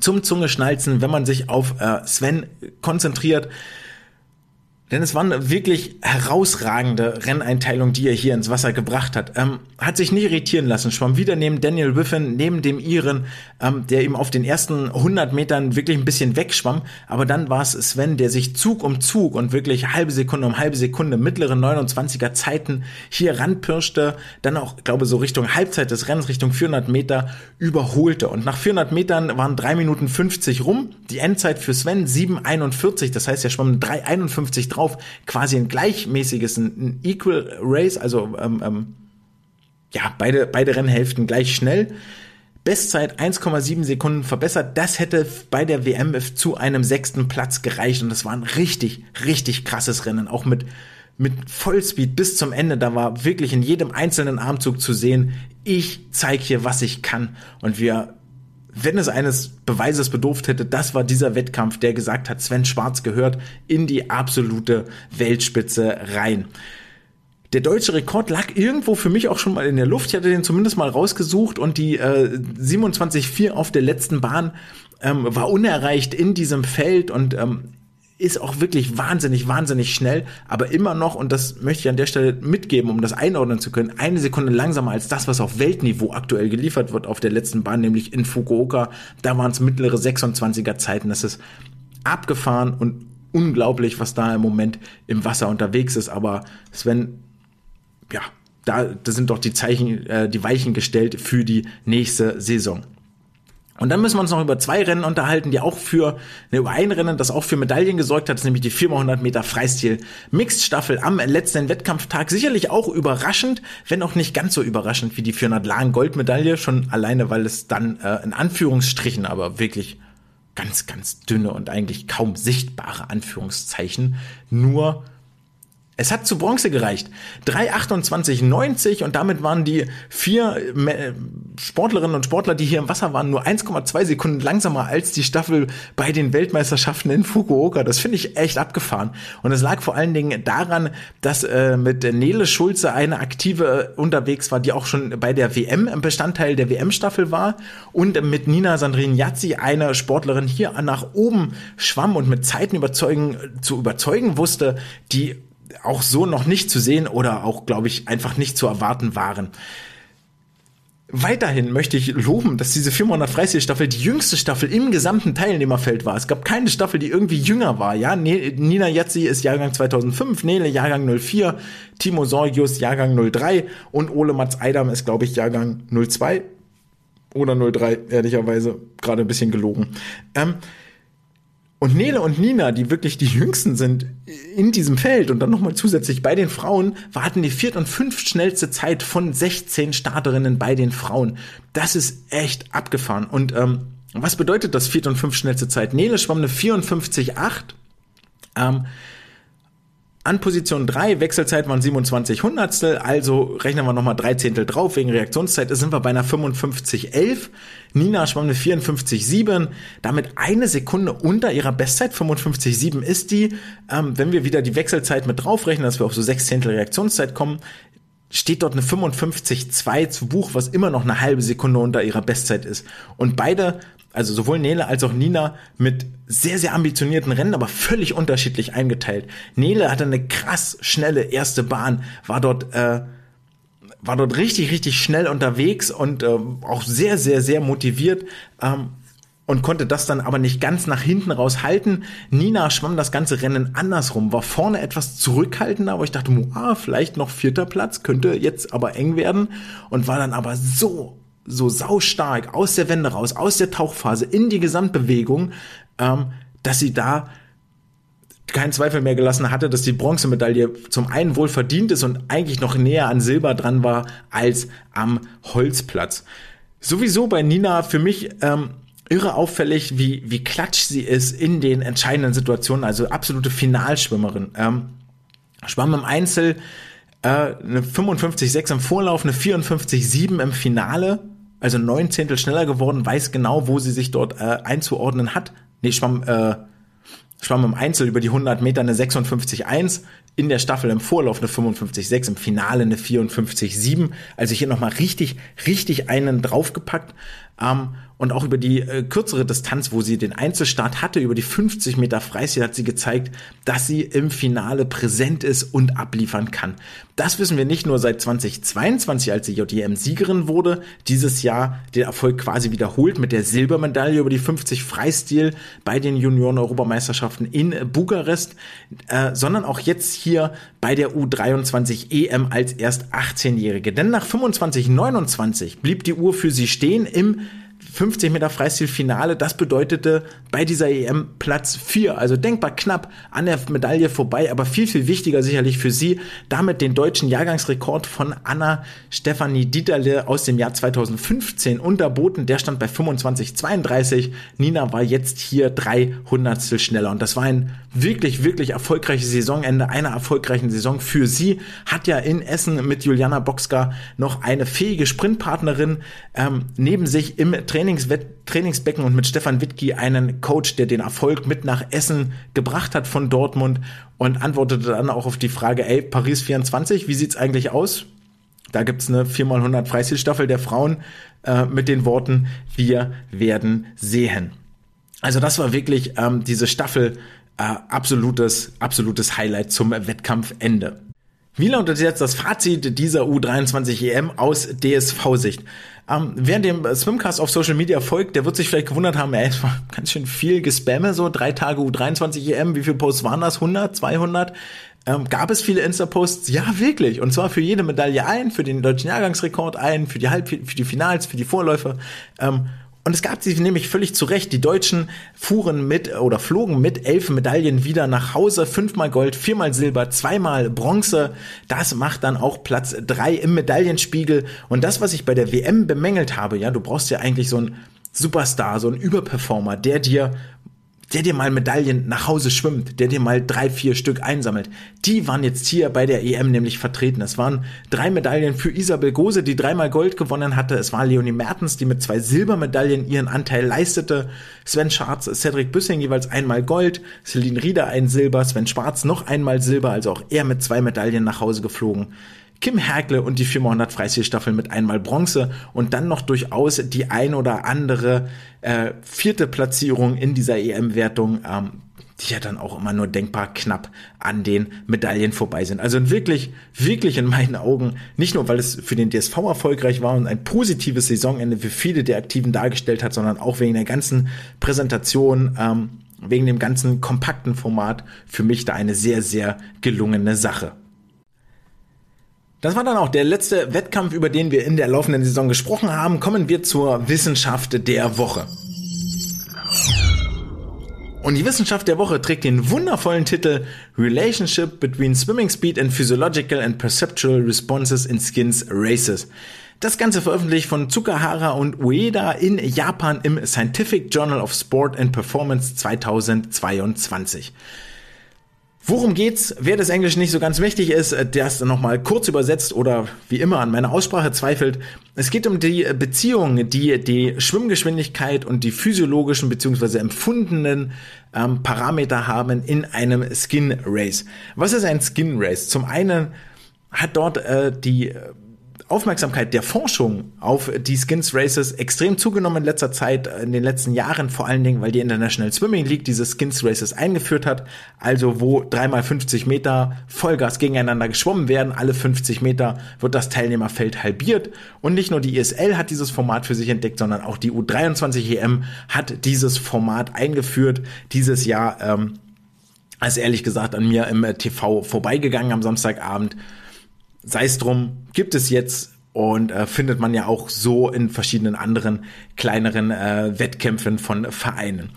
zum Zungeschnalzen, wenn man sich auf äh, Sven konzentriert. Denn es waren wirklich herausragende Renneinteilungen, die er hier ins Wasser gebracht hat. Ähm, hat sich nie irritieren lassen, schwamm wieder neben Daniel Wiffen, neben dem Iren, ähm, der ihm auf den ersten 100 Metern wirklich ein bisschen wegschwamm. Aber dann war es Sven, der sich Zug um Zug und wirklich halbe Sekunde um halbe Sekunde mittlere 29er Zeiten hier ranpirschte, dann auch, glaube so Richtung Halbzeit des Rennens, Richtung 400 Meter überholte. Und nach 400 Metern waren 3 Minuten 50 rum. Die Endzeit für Sven 7,41. Das heißt, er schwamm 3,51 drauf drauf, quasi ein gleichmäßiges, ein Equal Race, also ähm, ähm, ja, beide, beide Rennhälften gleich schnell. Bestzeit 1,7 Sekunden verbessert. Das hätte bei der WM zu einem sechsten Platz gereicht. Und das war ein richtig, richtig krasses Rennen. Auch mit, mit Vollspeed bis zum Ende. Da war wirklich in jedem einzelnen Armzug zu sehen, ich zeige hier, was ich kann. Und wir wenn es eines Beweises bedurft hätte, das war dieser Wettkampf, der gesagt hat, Sven Schwarz gehört in die absolute Weltspitze rein. Der deutsche Rekord lag irgendwo für mich auch schon mal in der Luft. Ich hatte den zumindest mal rausgesucht und die äh, 27,4 auf der letzten Bahn ähm, war unerreicht in diesem Feld und ähm, ist auch wirklich wahnsinnig, wahnsinnig schnell, aber immer noch, und das möchte ich an der Stelle mitgeben, um das einordnen zu können, eine Sekunde langsamer als das, was auf Weltniveau aktuell geliefert wird auf der letzten Bahn, nämlich in Fukuoka. Da waren es mittlere 26er Zeiten. Das ist abgefahren und unglaublich, was da im Moment im Wasser unterwegs ist. Aber Sven, ja, da, da sind doch die Zeichen, äh, die Weichen gestellt für die nächste Saison. Und dann müssen wir uns noch über zwei Rennen unterhalten, die auch für, ne, über ein Rennen, das auch für Medaillen gesorgt hat, nämlich die 400 Meter Freistil Mixed Staffel am letzten Wettkampftag. Sicherlich auch überraschend, wenn auch nicht ganz so überraschend wie die 400 Lagen Goldmedaille, schon alleine, weil es dann äh, in Anführungsstrichen aber wirklich ganz, ganz dünne und eigentlich kaum sichtbare Anführungszeichen nur es hat zu Bronze gereicht. 3,28,90 und damit waren die vier äh, Sportlerinnen und Sportler, die hier im Wasser waren, nur 1,2 Sekunden langsamer als die Staffel bei den Weltmeisterschaften in Fukuoka. Das finde ich echt abgefahren. Und es lag vor allen Dingen daran, dass äh, mit Nele Schulze eine aktive unterwegs war, die auch schon bei der WM Bestandteil der WM-Staffel war und mit Nina Sandrine Yazzi eine Sportlerin hier nach oben schwamm und mit Zeiten überzeugen, zu überzeugen wusste, die auch so noch nicht zu sehen oder auch, glaube ich, einfach nicht zu erwarten waren. Weiterhin möchte ich loben, dass diese 400 Freistil-Staffel die jüngste Staffel im gesamten Teilnehmerfeld war. Es gab keine Staffel, die irgendwie jünger war. Ja, Nina Jatzi ist Jahrgang 2005, Nele Jahrgang 04, Timo Sorgius Jahrgang 03 und Ole Mats Eidam ist, glaube ich, Jahrgang 02 oder 03, ehrlicherweise. Gerade ein bisschen gelogen. Ähm, und Nele und Nina, die wirklich die jüngsten sind in diesem Feld und dann nochmal zusätzlich bei den Frauen, warten die viert- und fünft schnellste Zeit von 16 Starterinnen bei den Frauen. Das ist echt abgefahren. Und ähm, was bedeutet das viert- und fünft schnellste Zeit? Nele schwamm eine 54,8. Ähm, an Position 3, Wechselzeit waren 27 Hundertstel, also rechnen wir nochmal drei Zehntel drauf, wegen Reaktionszeit, sind wir bei einer 55,11. Nina schwamm eine 54,7, damit eine Sekunde unter ihrer Bestzeit, 55,7 ist die. Ähm, wenn wir wieder die Wechselzeit mit draufrechnen, dass wir auf so sechs Zehntel Reaktionszeit kommen, steht dort eine 55,2 zu Buch, was immer noch eine halbe Sekunde unter ihrer Bestzeit ist. Und beide also sowohl Nele als auch Nina mit sehr, sehr ambitionierten Rennen, aber völlig unterschiedlich eingeteilt. Nele hatte eine krass schnelle erste Bahn, war dort, äh, war dort richtig, richtig schnell unterwegs und äh, auch sehr, sehr, sehr motiviert. Ähm, und konnte das dann aber nicht ganz nach hinten raus halten. Nina schwamm das ganze Rennen andersrum, war vorne etwas zurückhaltender, aber ich dachte, ah, vielleicht noch vierter Platz, könnte jetzt aber eng werden und war dann aber so so saustark aus der Wende raus, aus der Tauchphase in die Gesamtbewegung, ähm, dass sie da keinen Zweifel mehr gelassen hatte, dass die Bronzemedaille zum einen wohl verdient ist und eigentlich noch näher an Silber dran war als am Holzplatz. Sowieso bei Nina für mich ähm, irre auffällig, wie, wie klatsch sie ist in den entscheidenden Situationen, also absolute Finalschwimmerin. Ähm, schwamm im Einzel äh, eine 55,6 im Vorlauf, eine 54,7 im Finale also neun Zehntel schneller geworden, weiß genau, wo sie sich dort äh, einzuordnen hat. Nee, schwamm, äh, schwamm im Einzel über die 100 Meter eine 56,1, in der Staffel im Vorlauf eine 55,6, im Finale eine 54,7. Also hier nochmal richtig, richtig einen draufgepackt. Ähm, und auch über die äh, kürzere Distanz, wo sie den Einzelstart hatte, über die 50 Meter Freistil, hat sie gezeigt, dass sie im Finale präsent ist und abliefern kann. Das wissen wir nicht nur seit 2022, als sie JDM-Siegerin wurde, dieses Jahr den Erfolg quasi wiederholt mit der Silbermedaille über die 50 Freistil bei den Junioren-Europameisterschaften in Bukarest, äh, sondern auch jetzt hier bei der U23 EM als erst 18-Jährige. Denn nach 25-29 blieb die Uhr für sie stehen im 50 Meter Freistilfinale, das bedeutete bei dieser EM Platz 4, also denkbar knapp an der Medaille vorbei, aber viel, viel wichtiger sicherlich für sie, damit den deutschen Jahrgangsrekord von Anna Stefanie Dieterle aus dem Jahr 2015 unterboten. Der stand bei 25,32. Nina war jetzt hier 300 schneller und das war ein wirklich, wirklich erfolgreiches Saisonende einer erfolgreichen Saison für sie. Hat ja in Essen mit Juliana Boxka noch eine fähige Sprintpartnerin ähm, neben sich im Trainingswett Trainingsbecken und mit Stefan Wittke einen Coach, der den Erfolg mit nach Essen gebracht hat von Dortmund und antwortete dann auch auf die Frage, ey, Paris 24, wie sieht's eigentlich aus? Da gibt's eine 4x100 Freistilstaffel der Frauen äh, mit den Worten, wir werden sehen. Also das war wirklich ähm, diese Staffel äh, absolutes, absolutes Highlight zum Wettkampfende. Wie lautet jetzt das Fazit dieser U23 EM aus DSV-Sicht? Ähm, wer dem Swimcast auf Social Media folgt, der wird sich vielleicht gewundert haben, ey, es war ganz schön viel Gespamme, so drei Tage U23 EM, wie viele Posts waren das? 100, 200? Ähm, gab es viele Insta-Posts? Ja, wirklich. Und zwar für jede Medaille ein, für den deutschen Jahrgangsrekord ein, für die Halb für die Finals, für die Vorläufe. Ähm, und es gab sie nämlich völlig zu Recht. Die Deutschen fuhren mit oder flogen mit elf Medaillen wieder nach Hause. Fünfmal Gold, viermal Silber, zweimal Bronze. Das macht dann auch Platz drei im Medaillenspiegel. Und das, was ich bei der WM bemängelt habe, ja, du brauchst ja eigentlich so ein Superstar, so ein Überperformer, der dir der dir mal Medaillen nach Hause schwimmt, der dir mal drei, vier Stück einsammelt. Die waren jetzt hier bei der EM nämlich vertreten. Es waren drei Medaillen für Isabel Gose, die dreimal Gold gewonnen hatte. Es war Leonie Mertens, die mit zwei Silbermedaillen ihren Anteil leistete. Sven Scharz, Cedric Büssing jeweils einmal Gold, Celine Rieder ein Silber, Sven Schwarz noch einmal Silber, also auch er mit zwei Medaillen nach Hause geflogen. Kim Herkle und die 400 Freistilstaffel mit einmal Bronze und dann noch durchaus die ein oder andere äh, vierte Platzierung in dieser EM-Wertung, ähm, die ja dann auch immer nur denkbar knapp an den Medaillen vorbei sind. Also wirklich, wirklich in meinen Augen, nicht nur weil es für den DSV erfolgreich war und ein positives Saisonende für viele der Aktiven dargestellt hat, sondern auch wegen der ganzen Präsentation, ähm, wegen dem ganzen kompakten Format für mich da eine sehr, sehr gelungene Sache. Das war dann auch der letzte Wettkampf, über den wir in der laufenden Saison gesprochen haben. Kommen wir zur Wissenschaft der Woche. Und die Wissenschaft der Woche trägt den wundervollen Titel Relationship between Swimming Speed and Physiological and Perceptual Responses in Skins Races. Das Ganze veröffentlicht von Tsukahara und Ueda in Japan im Scientific Journal of Sport and Performance 2022. Worum geht's? Wer das Englisch nicht so ganz mächtig ist, der es nochmal kurz übersetzt oder wie immer an meiner Aussprache zweifelt. Es geht um die Beziehung, die die Schwimmgeschwindigkeit und die physiologischen bzw. empfundenen ähm, Parameter haben in einem Skin Race. Was ist ein Skin Race? Zum einen hat dort äh, die Aufmerksamkeit der Forschung auf die Skins Races extrem zugenommen in letzter Zeit, äh, in den letzten Jahren, vor allen Dingen, weil die International Swimming League diese Skins Races eingeführt hat, also wo dreimal 50 Meter Vollgas gegeneinander geschwommen werden, alle 50 Meter wird das Teilnehmerfeld halbiert. Und nicht nur die ISL hat dieses Format für sich entdeckt, sondern auch die U23 EM hat dieses Format eingeführt. Dieses Jahr, ähm, ist ehrlich gesagt an mir im TV vorbeigegangen am Samstagabend sei es drum, gibt es jetzt und äh, findet man ja auch so in verschiedenen anderen kleineren äh, Wettkämpfen von Vereinen.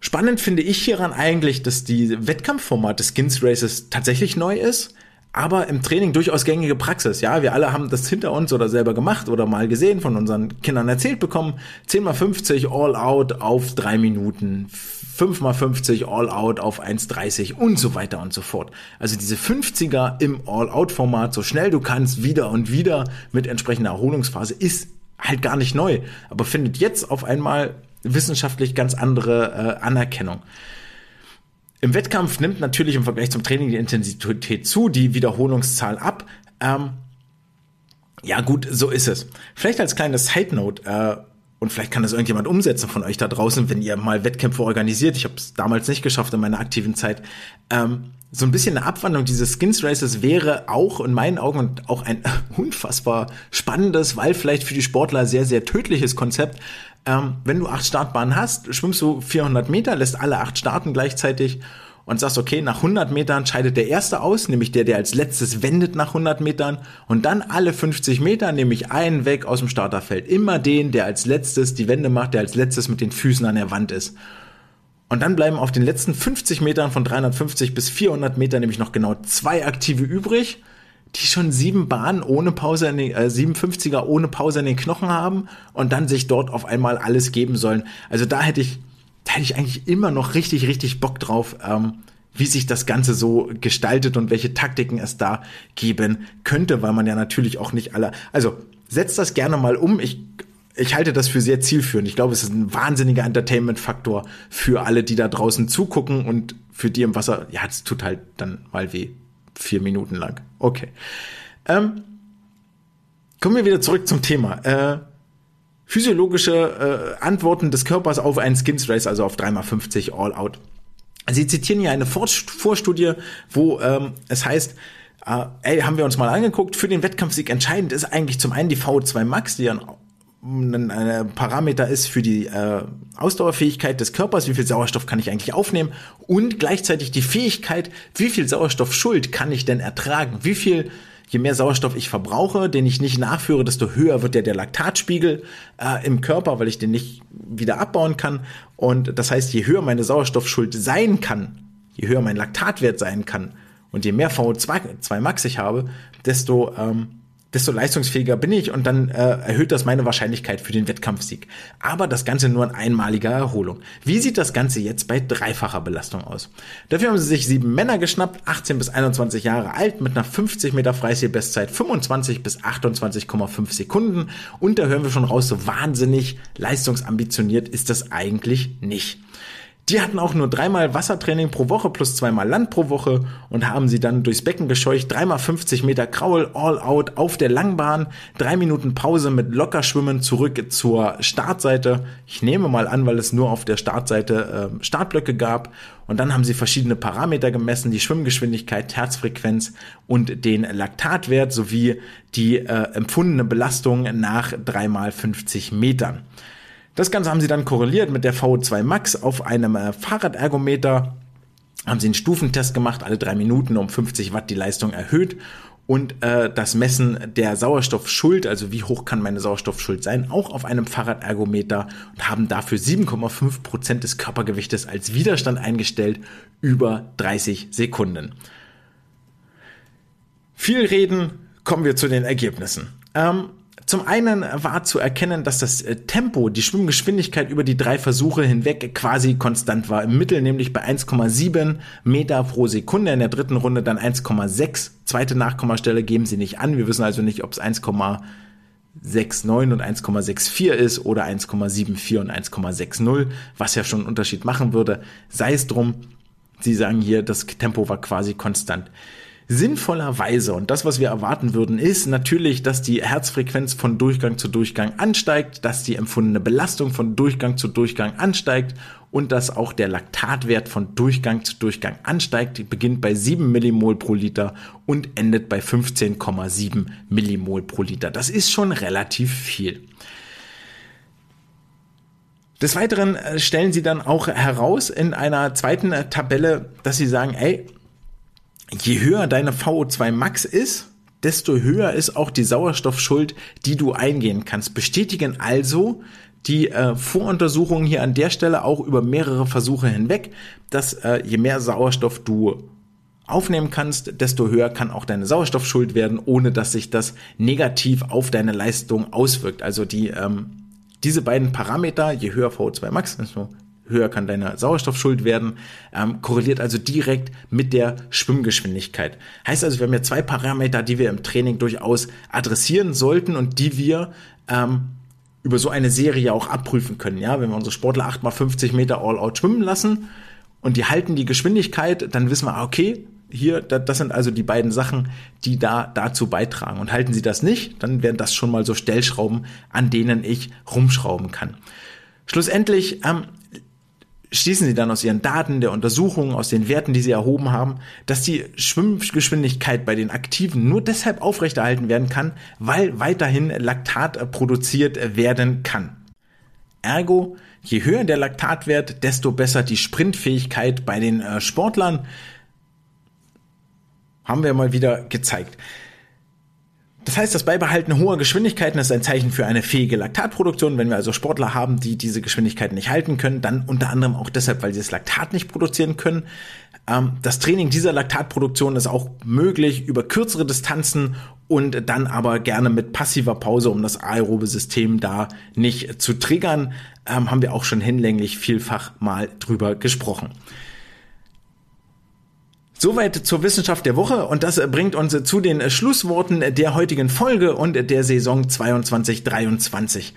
Spannend finde ich hieran eigentlich, dass die Wettkampfformat des Skins Races tatsächlich neu ist, aber im Training durchaus gängige Praxis. Ja, wir alle haben das hinter uns oder selber gemacht oder mal gesehen, von unseren Kindern erzählt bekommen. 10 mal 50 All Out auf drei Minuten 5x50 All-Out auf 1,30 und so weiter und so fort. Also diese 50er im All-Out-Format, so schnell du kannst, wieder und wieder mit entsprechender Erholungsphase, ist halt gar nicht neu, aber findet jetzt auf einmal wissenschaftlich ganz andere äh, Anerkennung. Im Wettkampf nimmt natürlich im Vergleich zum Training die Intensität zu, die Wiederholungszahl ab. Ähm, ja gut, so ist es. Vielleicht als kleine Side Note, äh, und vielleicht kann das irgendjemand umsetzen von euch da draußen, wenn ihr mal Wettkämpfe organisiert. Ich habe es damals nicht geschafft in meiner aktiven Zeit. Ähm, so ein bisschen eine Abwandlung dieses Skins Races wäre auch in meinen Augen auch ein [laughs] unfassbar spannendes, weil vielleicht für die Sportler sehr, sehr tödliches Konzept. Ähm, wenn du acht Startbahnen hast, schwimmst du 400 Meter, lässt alle acht starten gleichzeitig und sagst, okay, nach 100 Metern scheidet der Erste aus, nämlich der, der als letztes wendet nach 100 Metern und dann alle 50 Meter nehme ich einen weg aus dem Starterfeld. Immer den, der als letztes die Wende macht, der als letztes mit den Füßen an der Wand ist. Und dann bleiben auf den letzten 50 Metern von 350 bis 400 Metern nämlich noch genau zwei Aktive übrig, die schon sieben Bahnen ohne Pause, in den, äh, 57er ohne Pause in den Knochen haben und dann sich dort auf einmal alles geben sollen. Also da hätte ich da hätte ich eigentlich immer noch richtig, richtig Bock drauf, ähm, wie sich das Ganze so gestaltet und welche Taktiken es da geben könnte, weil man ja natürlich auch nicht alle, also setzt das gerne mal um. Ich, ich halte das für sehr zielführend. Ich glaube, es ist ein wahnsinniger Entertainment-Faktor für alle, die da draußen zugucken und für die im Wasser, ja, es tut halt dann mal weh. Vier Minuten lang. Okay. Ähm, kommen wir wieder zurück zum Thema. Äh, physiologische äh, Antworten des Körpers auf einen Skins Race, also auf 3x50 All Out. Sie zitieren hier eine Vor Vorstudie, wo ähm, es heißt, äh, ey, haben wir uns mal angeguckt, für den Wettkampfsieg entscheidend ist eigentlich zum einen die VO2 Max, die ein, ein, ein Parameter ist für die äh, Ausdauerfähigkeit des Körpers, wie viel Sauerstoff kann ich eigentlich aufnehmen und gleichzeitig die Fähigkeit, wie viel Sauerstoffschuld kann ich denn ertragen, wie viel je mehr Sauerstoff ich verbrauche, den ich nicht nachführe, desto höher wird ja der Laktatspiegel äh, im Körper, weil ich den nicht wieder abbauen kann. Und das heißt, je höher meine Sauerstoffschuld sein kann, je höher mein Laktatwert sein kann und je mehr VO2 Max ich habe, desto ähm, desto leistungsfähiger bin ich und dann äh, erhöht das meine Wahrscheinlichkeit für den Wettkampfsieg. Aber das Ganze nur in einmaliger Erholung. Wie sieht das Ganze jetzt bei dreifacher Belastung aus? Dafür haben sie sich sieben Männer geschnappt, 18 bis 21 Jahre alt, mit einer 50 Meter Freistil-Bestzeit 25 bis 28,5 Sekunden. Und da hören wir schon raus, so wahnsinnig leistungsambitioniert ist das eigentlich nicht. Die hatten auch nur dreimal Wassertraining pro Woche plus zweimal Land pro Woche und haben sie dann durchs Becken gescheucht. Dreimal 50 Meter Kraul, all out auf der Langbahn. Drei Minuten Pause mit Lockerschwimmen zurück zur Startseite. Ich nehme mal an, weil es nur auf der Startseite äh, Startblöcke gab. Und dann haben sie verschiedene Parameter gemessen, die Schwimmgeschwindigkeit, Herzfrequenz und den Laktatwert sowie die äh, empfundene Belastung nach dreimal 50 Metern. Das Ganze haben sie dann korreliert mit der VO2 Max auf einem äh, Fahrradergometer. Haben sie einen Stufentest gemacht, alle drei Minuten um 50 Watt die Leistung erhöht und äh, das Messen der Sauerstoffschuld, also wie hoch kann meine Sauerstoffschuld sein, auch auf einem Fahrradergometer und haben dafür 7,5 Prozent des Körpergewichtes als Widerstand eingestellt über 30 Sekunden. Viel reden, kommen wir zu den Ergebnissen. Ähm, zum einen war zu erkennen, dass das äh, Tempo, die Schwimmgeschwindigkeit über die drei Versuche hinweg quasi konstant war. Im Mittel nämlich bei 1,7 Meter pro Sekunde. In der dritten Runde dann 1,6. Zweite Nachkommastelle geben sie nicht an. Wir wissen also nicht, ob es 1,69 und 1,64 ist oder 1,74 und 1,60, was ja schon einen Unterschied machen würde. Sei es drum. Sie sagen hier, das Tempo war quasi konstant sinnvollerweise. Und das, was wir erwarten würden, ist natürlich, dass die Herzfrequenz von Durchgang zu Durchgang ansteigt, dass die empfundene Belastung von Durchgang zu Durchgang ansteigt und dass auch der Laktatwert von Durchgang zu Durchgang ansteigt. Die beginnt bei 7 Millimol pro Liter und endet bei 15,7 Millimol pro Liter. Das ist schon relativ viel. Des Weiteren äh, stellen sie dann auch heraus in einer zweiten Tabelle, dass sie sagen, ey, je höher deine VO2 Max ist, desto höher ist auch die Sauerstoffschuld, die du eingehen kannst. Bestätigen also die äh, Voruntersuchungen hier an der Stelle auch über mehrere Versuche hinweg, dass äh, je mehr Sauerstoff du aufnehmen kannst, desto höher kann auch deine Sauerstoffschuld werden, ohne dass sich das negativ auf deine Leistung auswirkt. Also die ähm, diese beiden Parameter, je höher VO2 Max, desto höher kann deine Sauerstoffschuld werden, ähm, korreliert also direkt mit der Schwimmgeschwindigkeit. Heißt also, wir haben ja zwei Parameter, die wir im Training durchaus adressieren sollten und die wir ähm, über so eine Serie auch abprüfen können. Ja, wenn wir unsere Sportler 8 mal 50 Meter All-Out schwimmen lassen und die halten die Geschwindigkeit, dann wissen wir, ah, okay, hier, das sind also die beiden Sachen, die da dazu beitragen. Und halten sie das nicht, dann wären das schon mal so Stellschrauben, an denen ich rumschrauben kann. Schlussendlich ähm, schließen sie dann aus ihren Daten der Untersuchungen, aus den Werten, die sie erhoben haben, dass die Schwimmgeschwindigkeit bei den Aktiven nur deshalb aufrechterhalten werden kann, weil weiterhin Laktat produziert werden kann. Ergo, je höher der Laktatwert, desto besser die Sprintfähigkeit bei den äh, Sportlern. Haben wir mal wieder gezeigt. Das heißt, das Beibehalten hoher Geschwindigkeiten ist ein Zeichen für eine fähige Laktatproduktion. Wenn wir also Sportler haben, die diese Geschwindigkeiten nicht halten können, dann unter anderem auch deshalb, weil sie das Laktat nicht produzieren können. Ähm, das Training dieser Laktatproduktion ist auch möglich über kürzere Distanzen und dann aber gerne mit passiver Pause, um das aerobe System da nicht zu triggern. Ähm, haben wir auch schon hinlänglich vielfach mal drüber gesprochen. Soweit zur Wissenschaft der Woche und das bringt uns zu den Schlussworten der heutigen Folge und der Saison 22-23.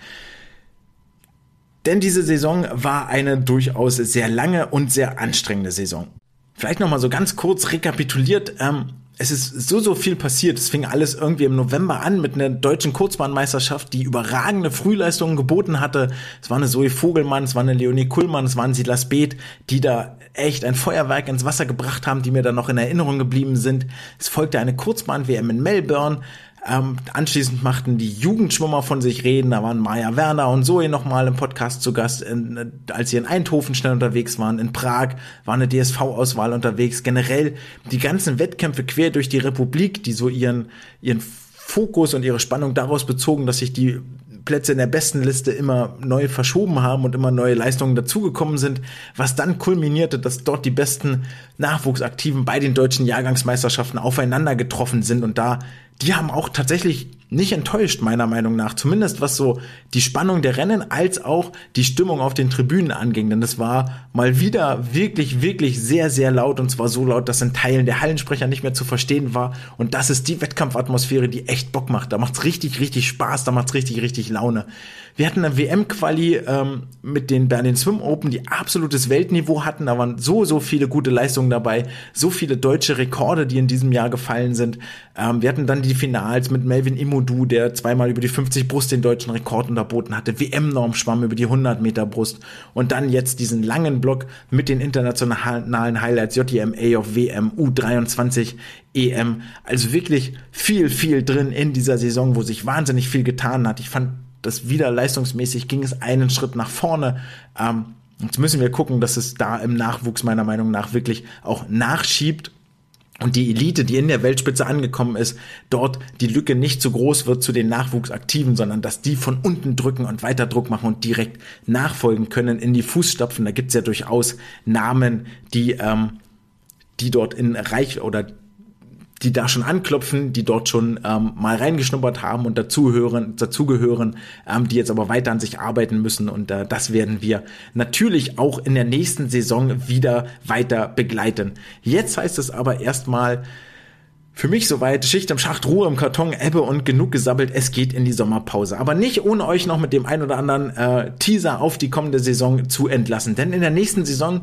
Denn diese Saison war eine durchaus sehr lange und sehr anstrengende Saison. Vielleicht nochmal so ganz kurz rekapituliert. Ähm, es ist so, so viel passiert. Es fing alles irgendwie im November an mit einer deutschen Kurzbahnmeisterschaft, die überragende Frühleistungen geboten hatte. Es war eine Zoe Vogelmann, es war eine Leonie Kuhlmann, es war ein Silas Beeth, die da echt ein Feuerwerk ins Wasser gebracht haben, die mir dann noch in Erinnerung geblieben sind. Es folgte eine Kurzbahn-WM in Melbourne. Ähm, anschließend machten die Jugendschwimmer von sich reden. Da waren Maja Werner und Zoe nochmal im Podcast zu Gast, in, als sie in Eindhoven schnell unterwegs waren. In Prag war eine DSV-Auswahl unterwegs. Generell die ganzen Wettkämpfe quer durch die Republik, die so ihren, ihren Fokus und ihre Spannung daraus bezogen, dass sich die Plätze in der besten Liste immer neu verschoben haben und immer neue Leistungen dazugekommen sind, was dann kulminierte, dass dort die besten Nachwuchsaktiven bei den deutschen Jahrgangsmeisterschaften aufeinander getroffen sind und da, die haben auch tatsächlich nicht enttäuscht, meiner Meinung nach. Zumindest was so die Spannung der Rennen als auch die Stimmung auf den Tribünen anging. Denn es war mal wieder wirklich, wirklich sehr, sehr laut und zwar so laut, dass in Teilen der Hallensprecher nicht mehr zu verstehen war. Und das ist die Wettkampfatmosphäre, die echt Bock macht. Da macht's richtig, richtig Spaß, da macht's richtig, richtig Laune. Wir hatten eine WM-Quali ähm, mit den Berlin Swim Open, die absolutes Weltniveau hatten. Da waren so, so viele gute Leistungen dabei, so viele deutsche Rekorde, die in diesem Jahr gefallen sind. Ähm, wir hatten dann die Finals mit Melvin Imodu, der zweimal über die 50 Brust den deutschen Rekord unterboten hatte, WM-Norm schwamm über die 100 Meter Brust und dann jetzt diesen langen Block mit den internationalen Highlights JTMA auf WM U23 EM. Also wirklich viel, viel drin in dieser Saison, wo sich wahnsinnig viel getan hat. Ich fand das wieder leistungsmäßig ging es einen Schritt nach vorne. Ähm, jetzt müssen wir gucken, dass es da im Nachwuchs meiner Meinung nach wirklich auch nachschiebt und die Elite, die in der Weltspitze angekommen ist, dort die Lücke nicht zu groß wird zu den Nachwuchsaktiven, sondern dass die von unten drücken und weiter Druck machen und direkt nachfolgen können in die Fußstapfen. Da gibt's ja durchaus Namen, die, ähm, die dort in Reich oder die da schon anklopfen, die dort schon ähm, mal reingeschnuppert haben und dazugehören, dazugehören, ähm, die jetzt aber weiter an sich arbeiten müssen. Und äh, das werden wir natürlich auch in der nächsten Saison wieder weiter begleiten. Jetzt heißt es aber erstmal, für mich soweit Schicht im Schacht, Ruhe im Karton, Ebbe und genug gesabbelt. Es geht in die Sommerpause. Aber nicht ohne euch noch mit dem ein oder anderen äh, Teaser auf die kommende Saison zu entlassen. Denn in der nächsten Saison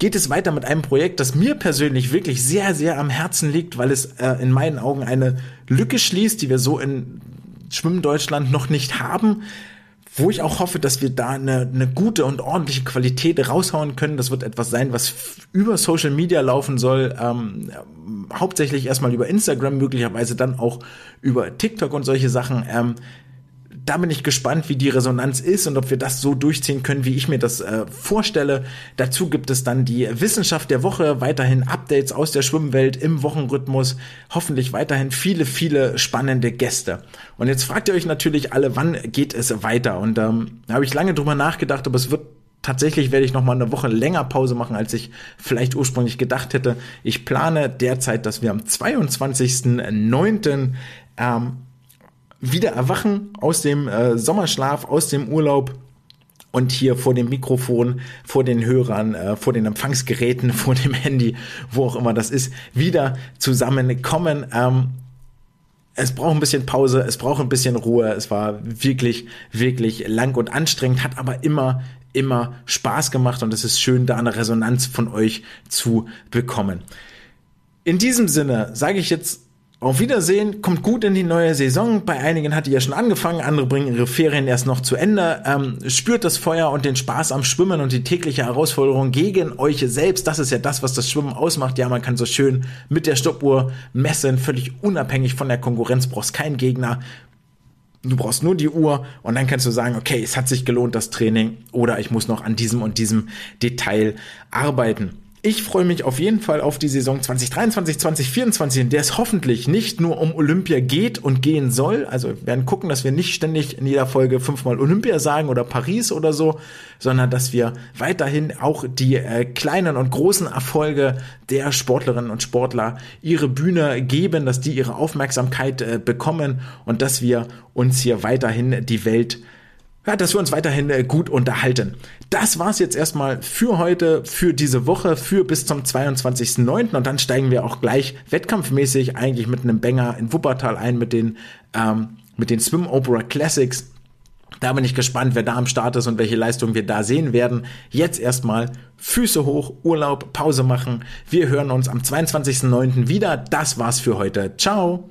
geht es weiter mit einem Projekt, das mir persönlich wirklich sehr, sehr am Herzen liegt, weil es äh, in meinen Augen eine Lücke schließt, die wir so in Schwimmen Deutschland noch nicht haben wo ich auch hoffe, dass wir da eine, eine gute und ordentliche Qualität raushauen können. Das wird etwas sein, was über Social Media laufen soll, ähm, hauptsächlich erstmal über Instagram, möglicherweise dann auch über TikTok und solche Sachen. Ähm, da bin ich gespannt, wie die Resonanz ist und ob wir das so durchziehen können, wie ich mir das äh, vorstelle. Dazu gibt es dann die Wissenschaft der Woche, weiterhin Updates aus der Schwimmwelt im Wochenrhythmus, hoffentlich weiterhin viele, viele spannende Gäste. Und jetzt fragt ihr euch natürlich alle, wann geht es weiter? Und ähm, da habe ich lange drüber nachgedacht, aber es wird tatsächlich werde ich noch mal eine Woche länger Pause machen, als ich vielleicht ursprünglich gedacht hätte. Ich plane derzeit, dass wir am 22.09. Ähm, wieder erwachen aus dem äh, Sommerschlaf, aus dem Urlaub und hier vor dem Mikrofon, vor den Hörern, äh, vor den Empfangsgeräten, [laughs] vor dem Handy, wo auch immer das ist, wieder zusammenkommen. Ähm, es braucht ein bisschen Pause, es braucht ein bisschen Ruhe. Es war wirklich, wirklich lang und anstrengend, hat aber immer, immer Spaß gemacht und es ist schön, da eine Resonanz von euch zu bekommen. In diesem Sinne sage ich jetzt auf Wiedersehen, kommt gut in die neue Saison. Bei einigen hat die ja schon angefangen, andere bringen ihre Ferien erst noch zu Ende. Ähm, spürt das Feuer und den Spaß am Schwimmen und die tägliche Herausforderung gegen euch selbst. Das ist ja das, was das Schwimmen ausmacht. Ja, man kann so schön mit der Stoppuhr messen, völlig unabhängig von der Konkurrenz, brauchst keinen Gegner. Du brauchst nur die Uhr und dann kannst du sagen, okay, es hat sich gelohnt, das Training, oder ich muss noch an diesem und diesem Detail arbeiten. Ich freue mich auf jeden Fall auf die Saison 2023, 2024, in der es hoffentlich nicht nur um Olympia geht und gehen soll. Also wir werden gucken, dass wir nicht ständig in jeder Folge fünfmal Olympia sagen oder Paris oder so, sondern dass wir weiterhin auch die äh, kleinen und großen Erfolge der Sportlerinnen und Sportler ihre Bühne geben, dass die ihre Aufmerksamkeit äh, bekommen und dass wir uns hier weiterhin die Welt ja, dass wir uns weiterhin äh, gut unterhalten. Das war's jetzt erstmal für heute, für diese Woche, für bis zum 22.09. Und dann steigen wir auch gleich wettkampfmäßig eigentlich mit einem Banger in Wuppertal ein mit den, ähm, mit den Swim Opera Classics. Da bin ich gespannt, wer da am Start ist und welche Leistungen wir da sehen werden. Jetzt erstmal Füße hoch, Urlaub, Pause machen. Wir hören uns am 22.09. wieder. Das war's für heute. Ciao.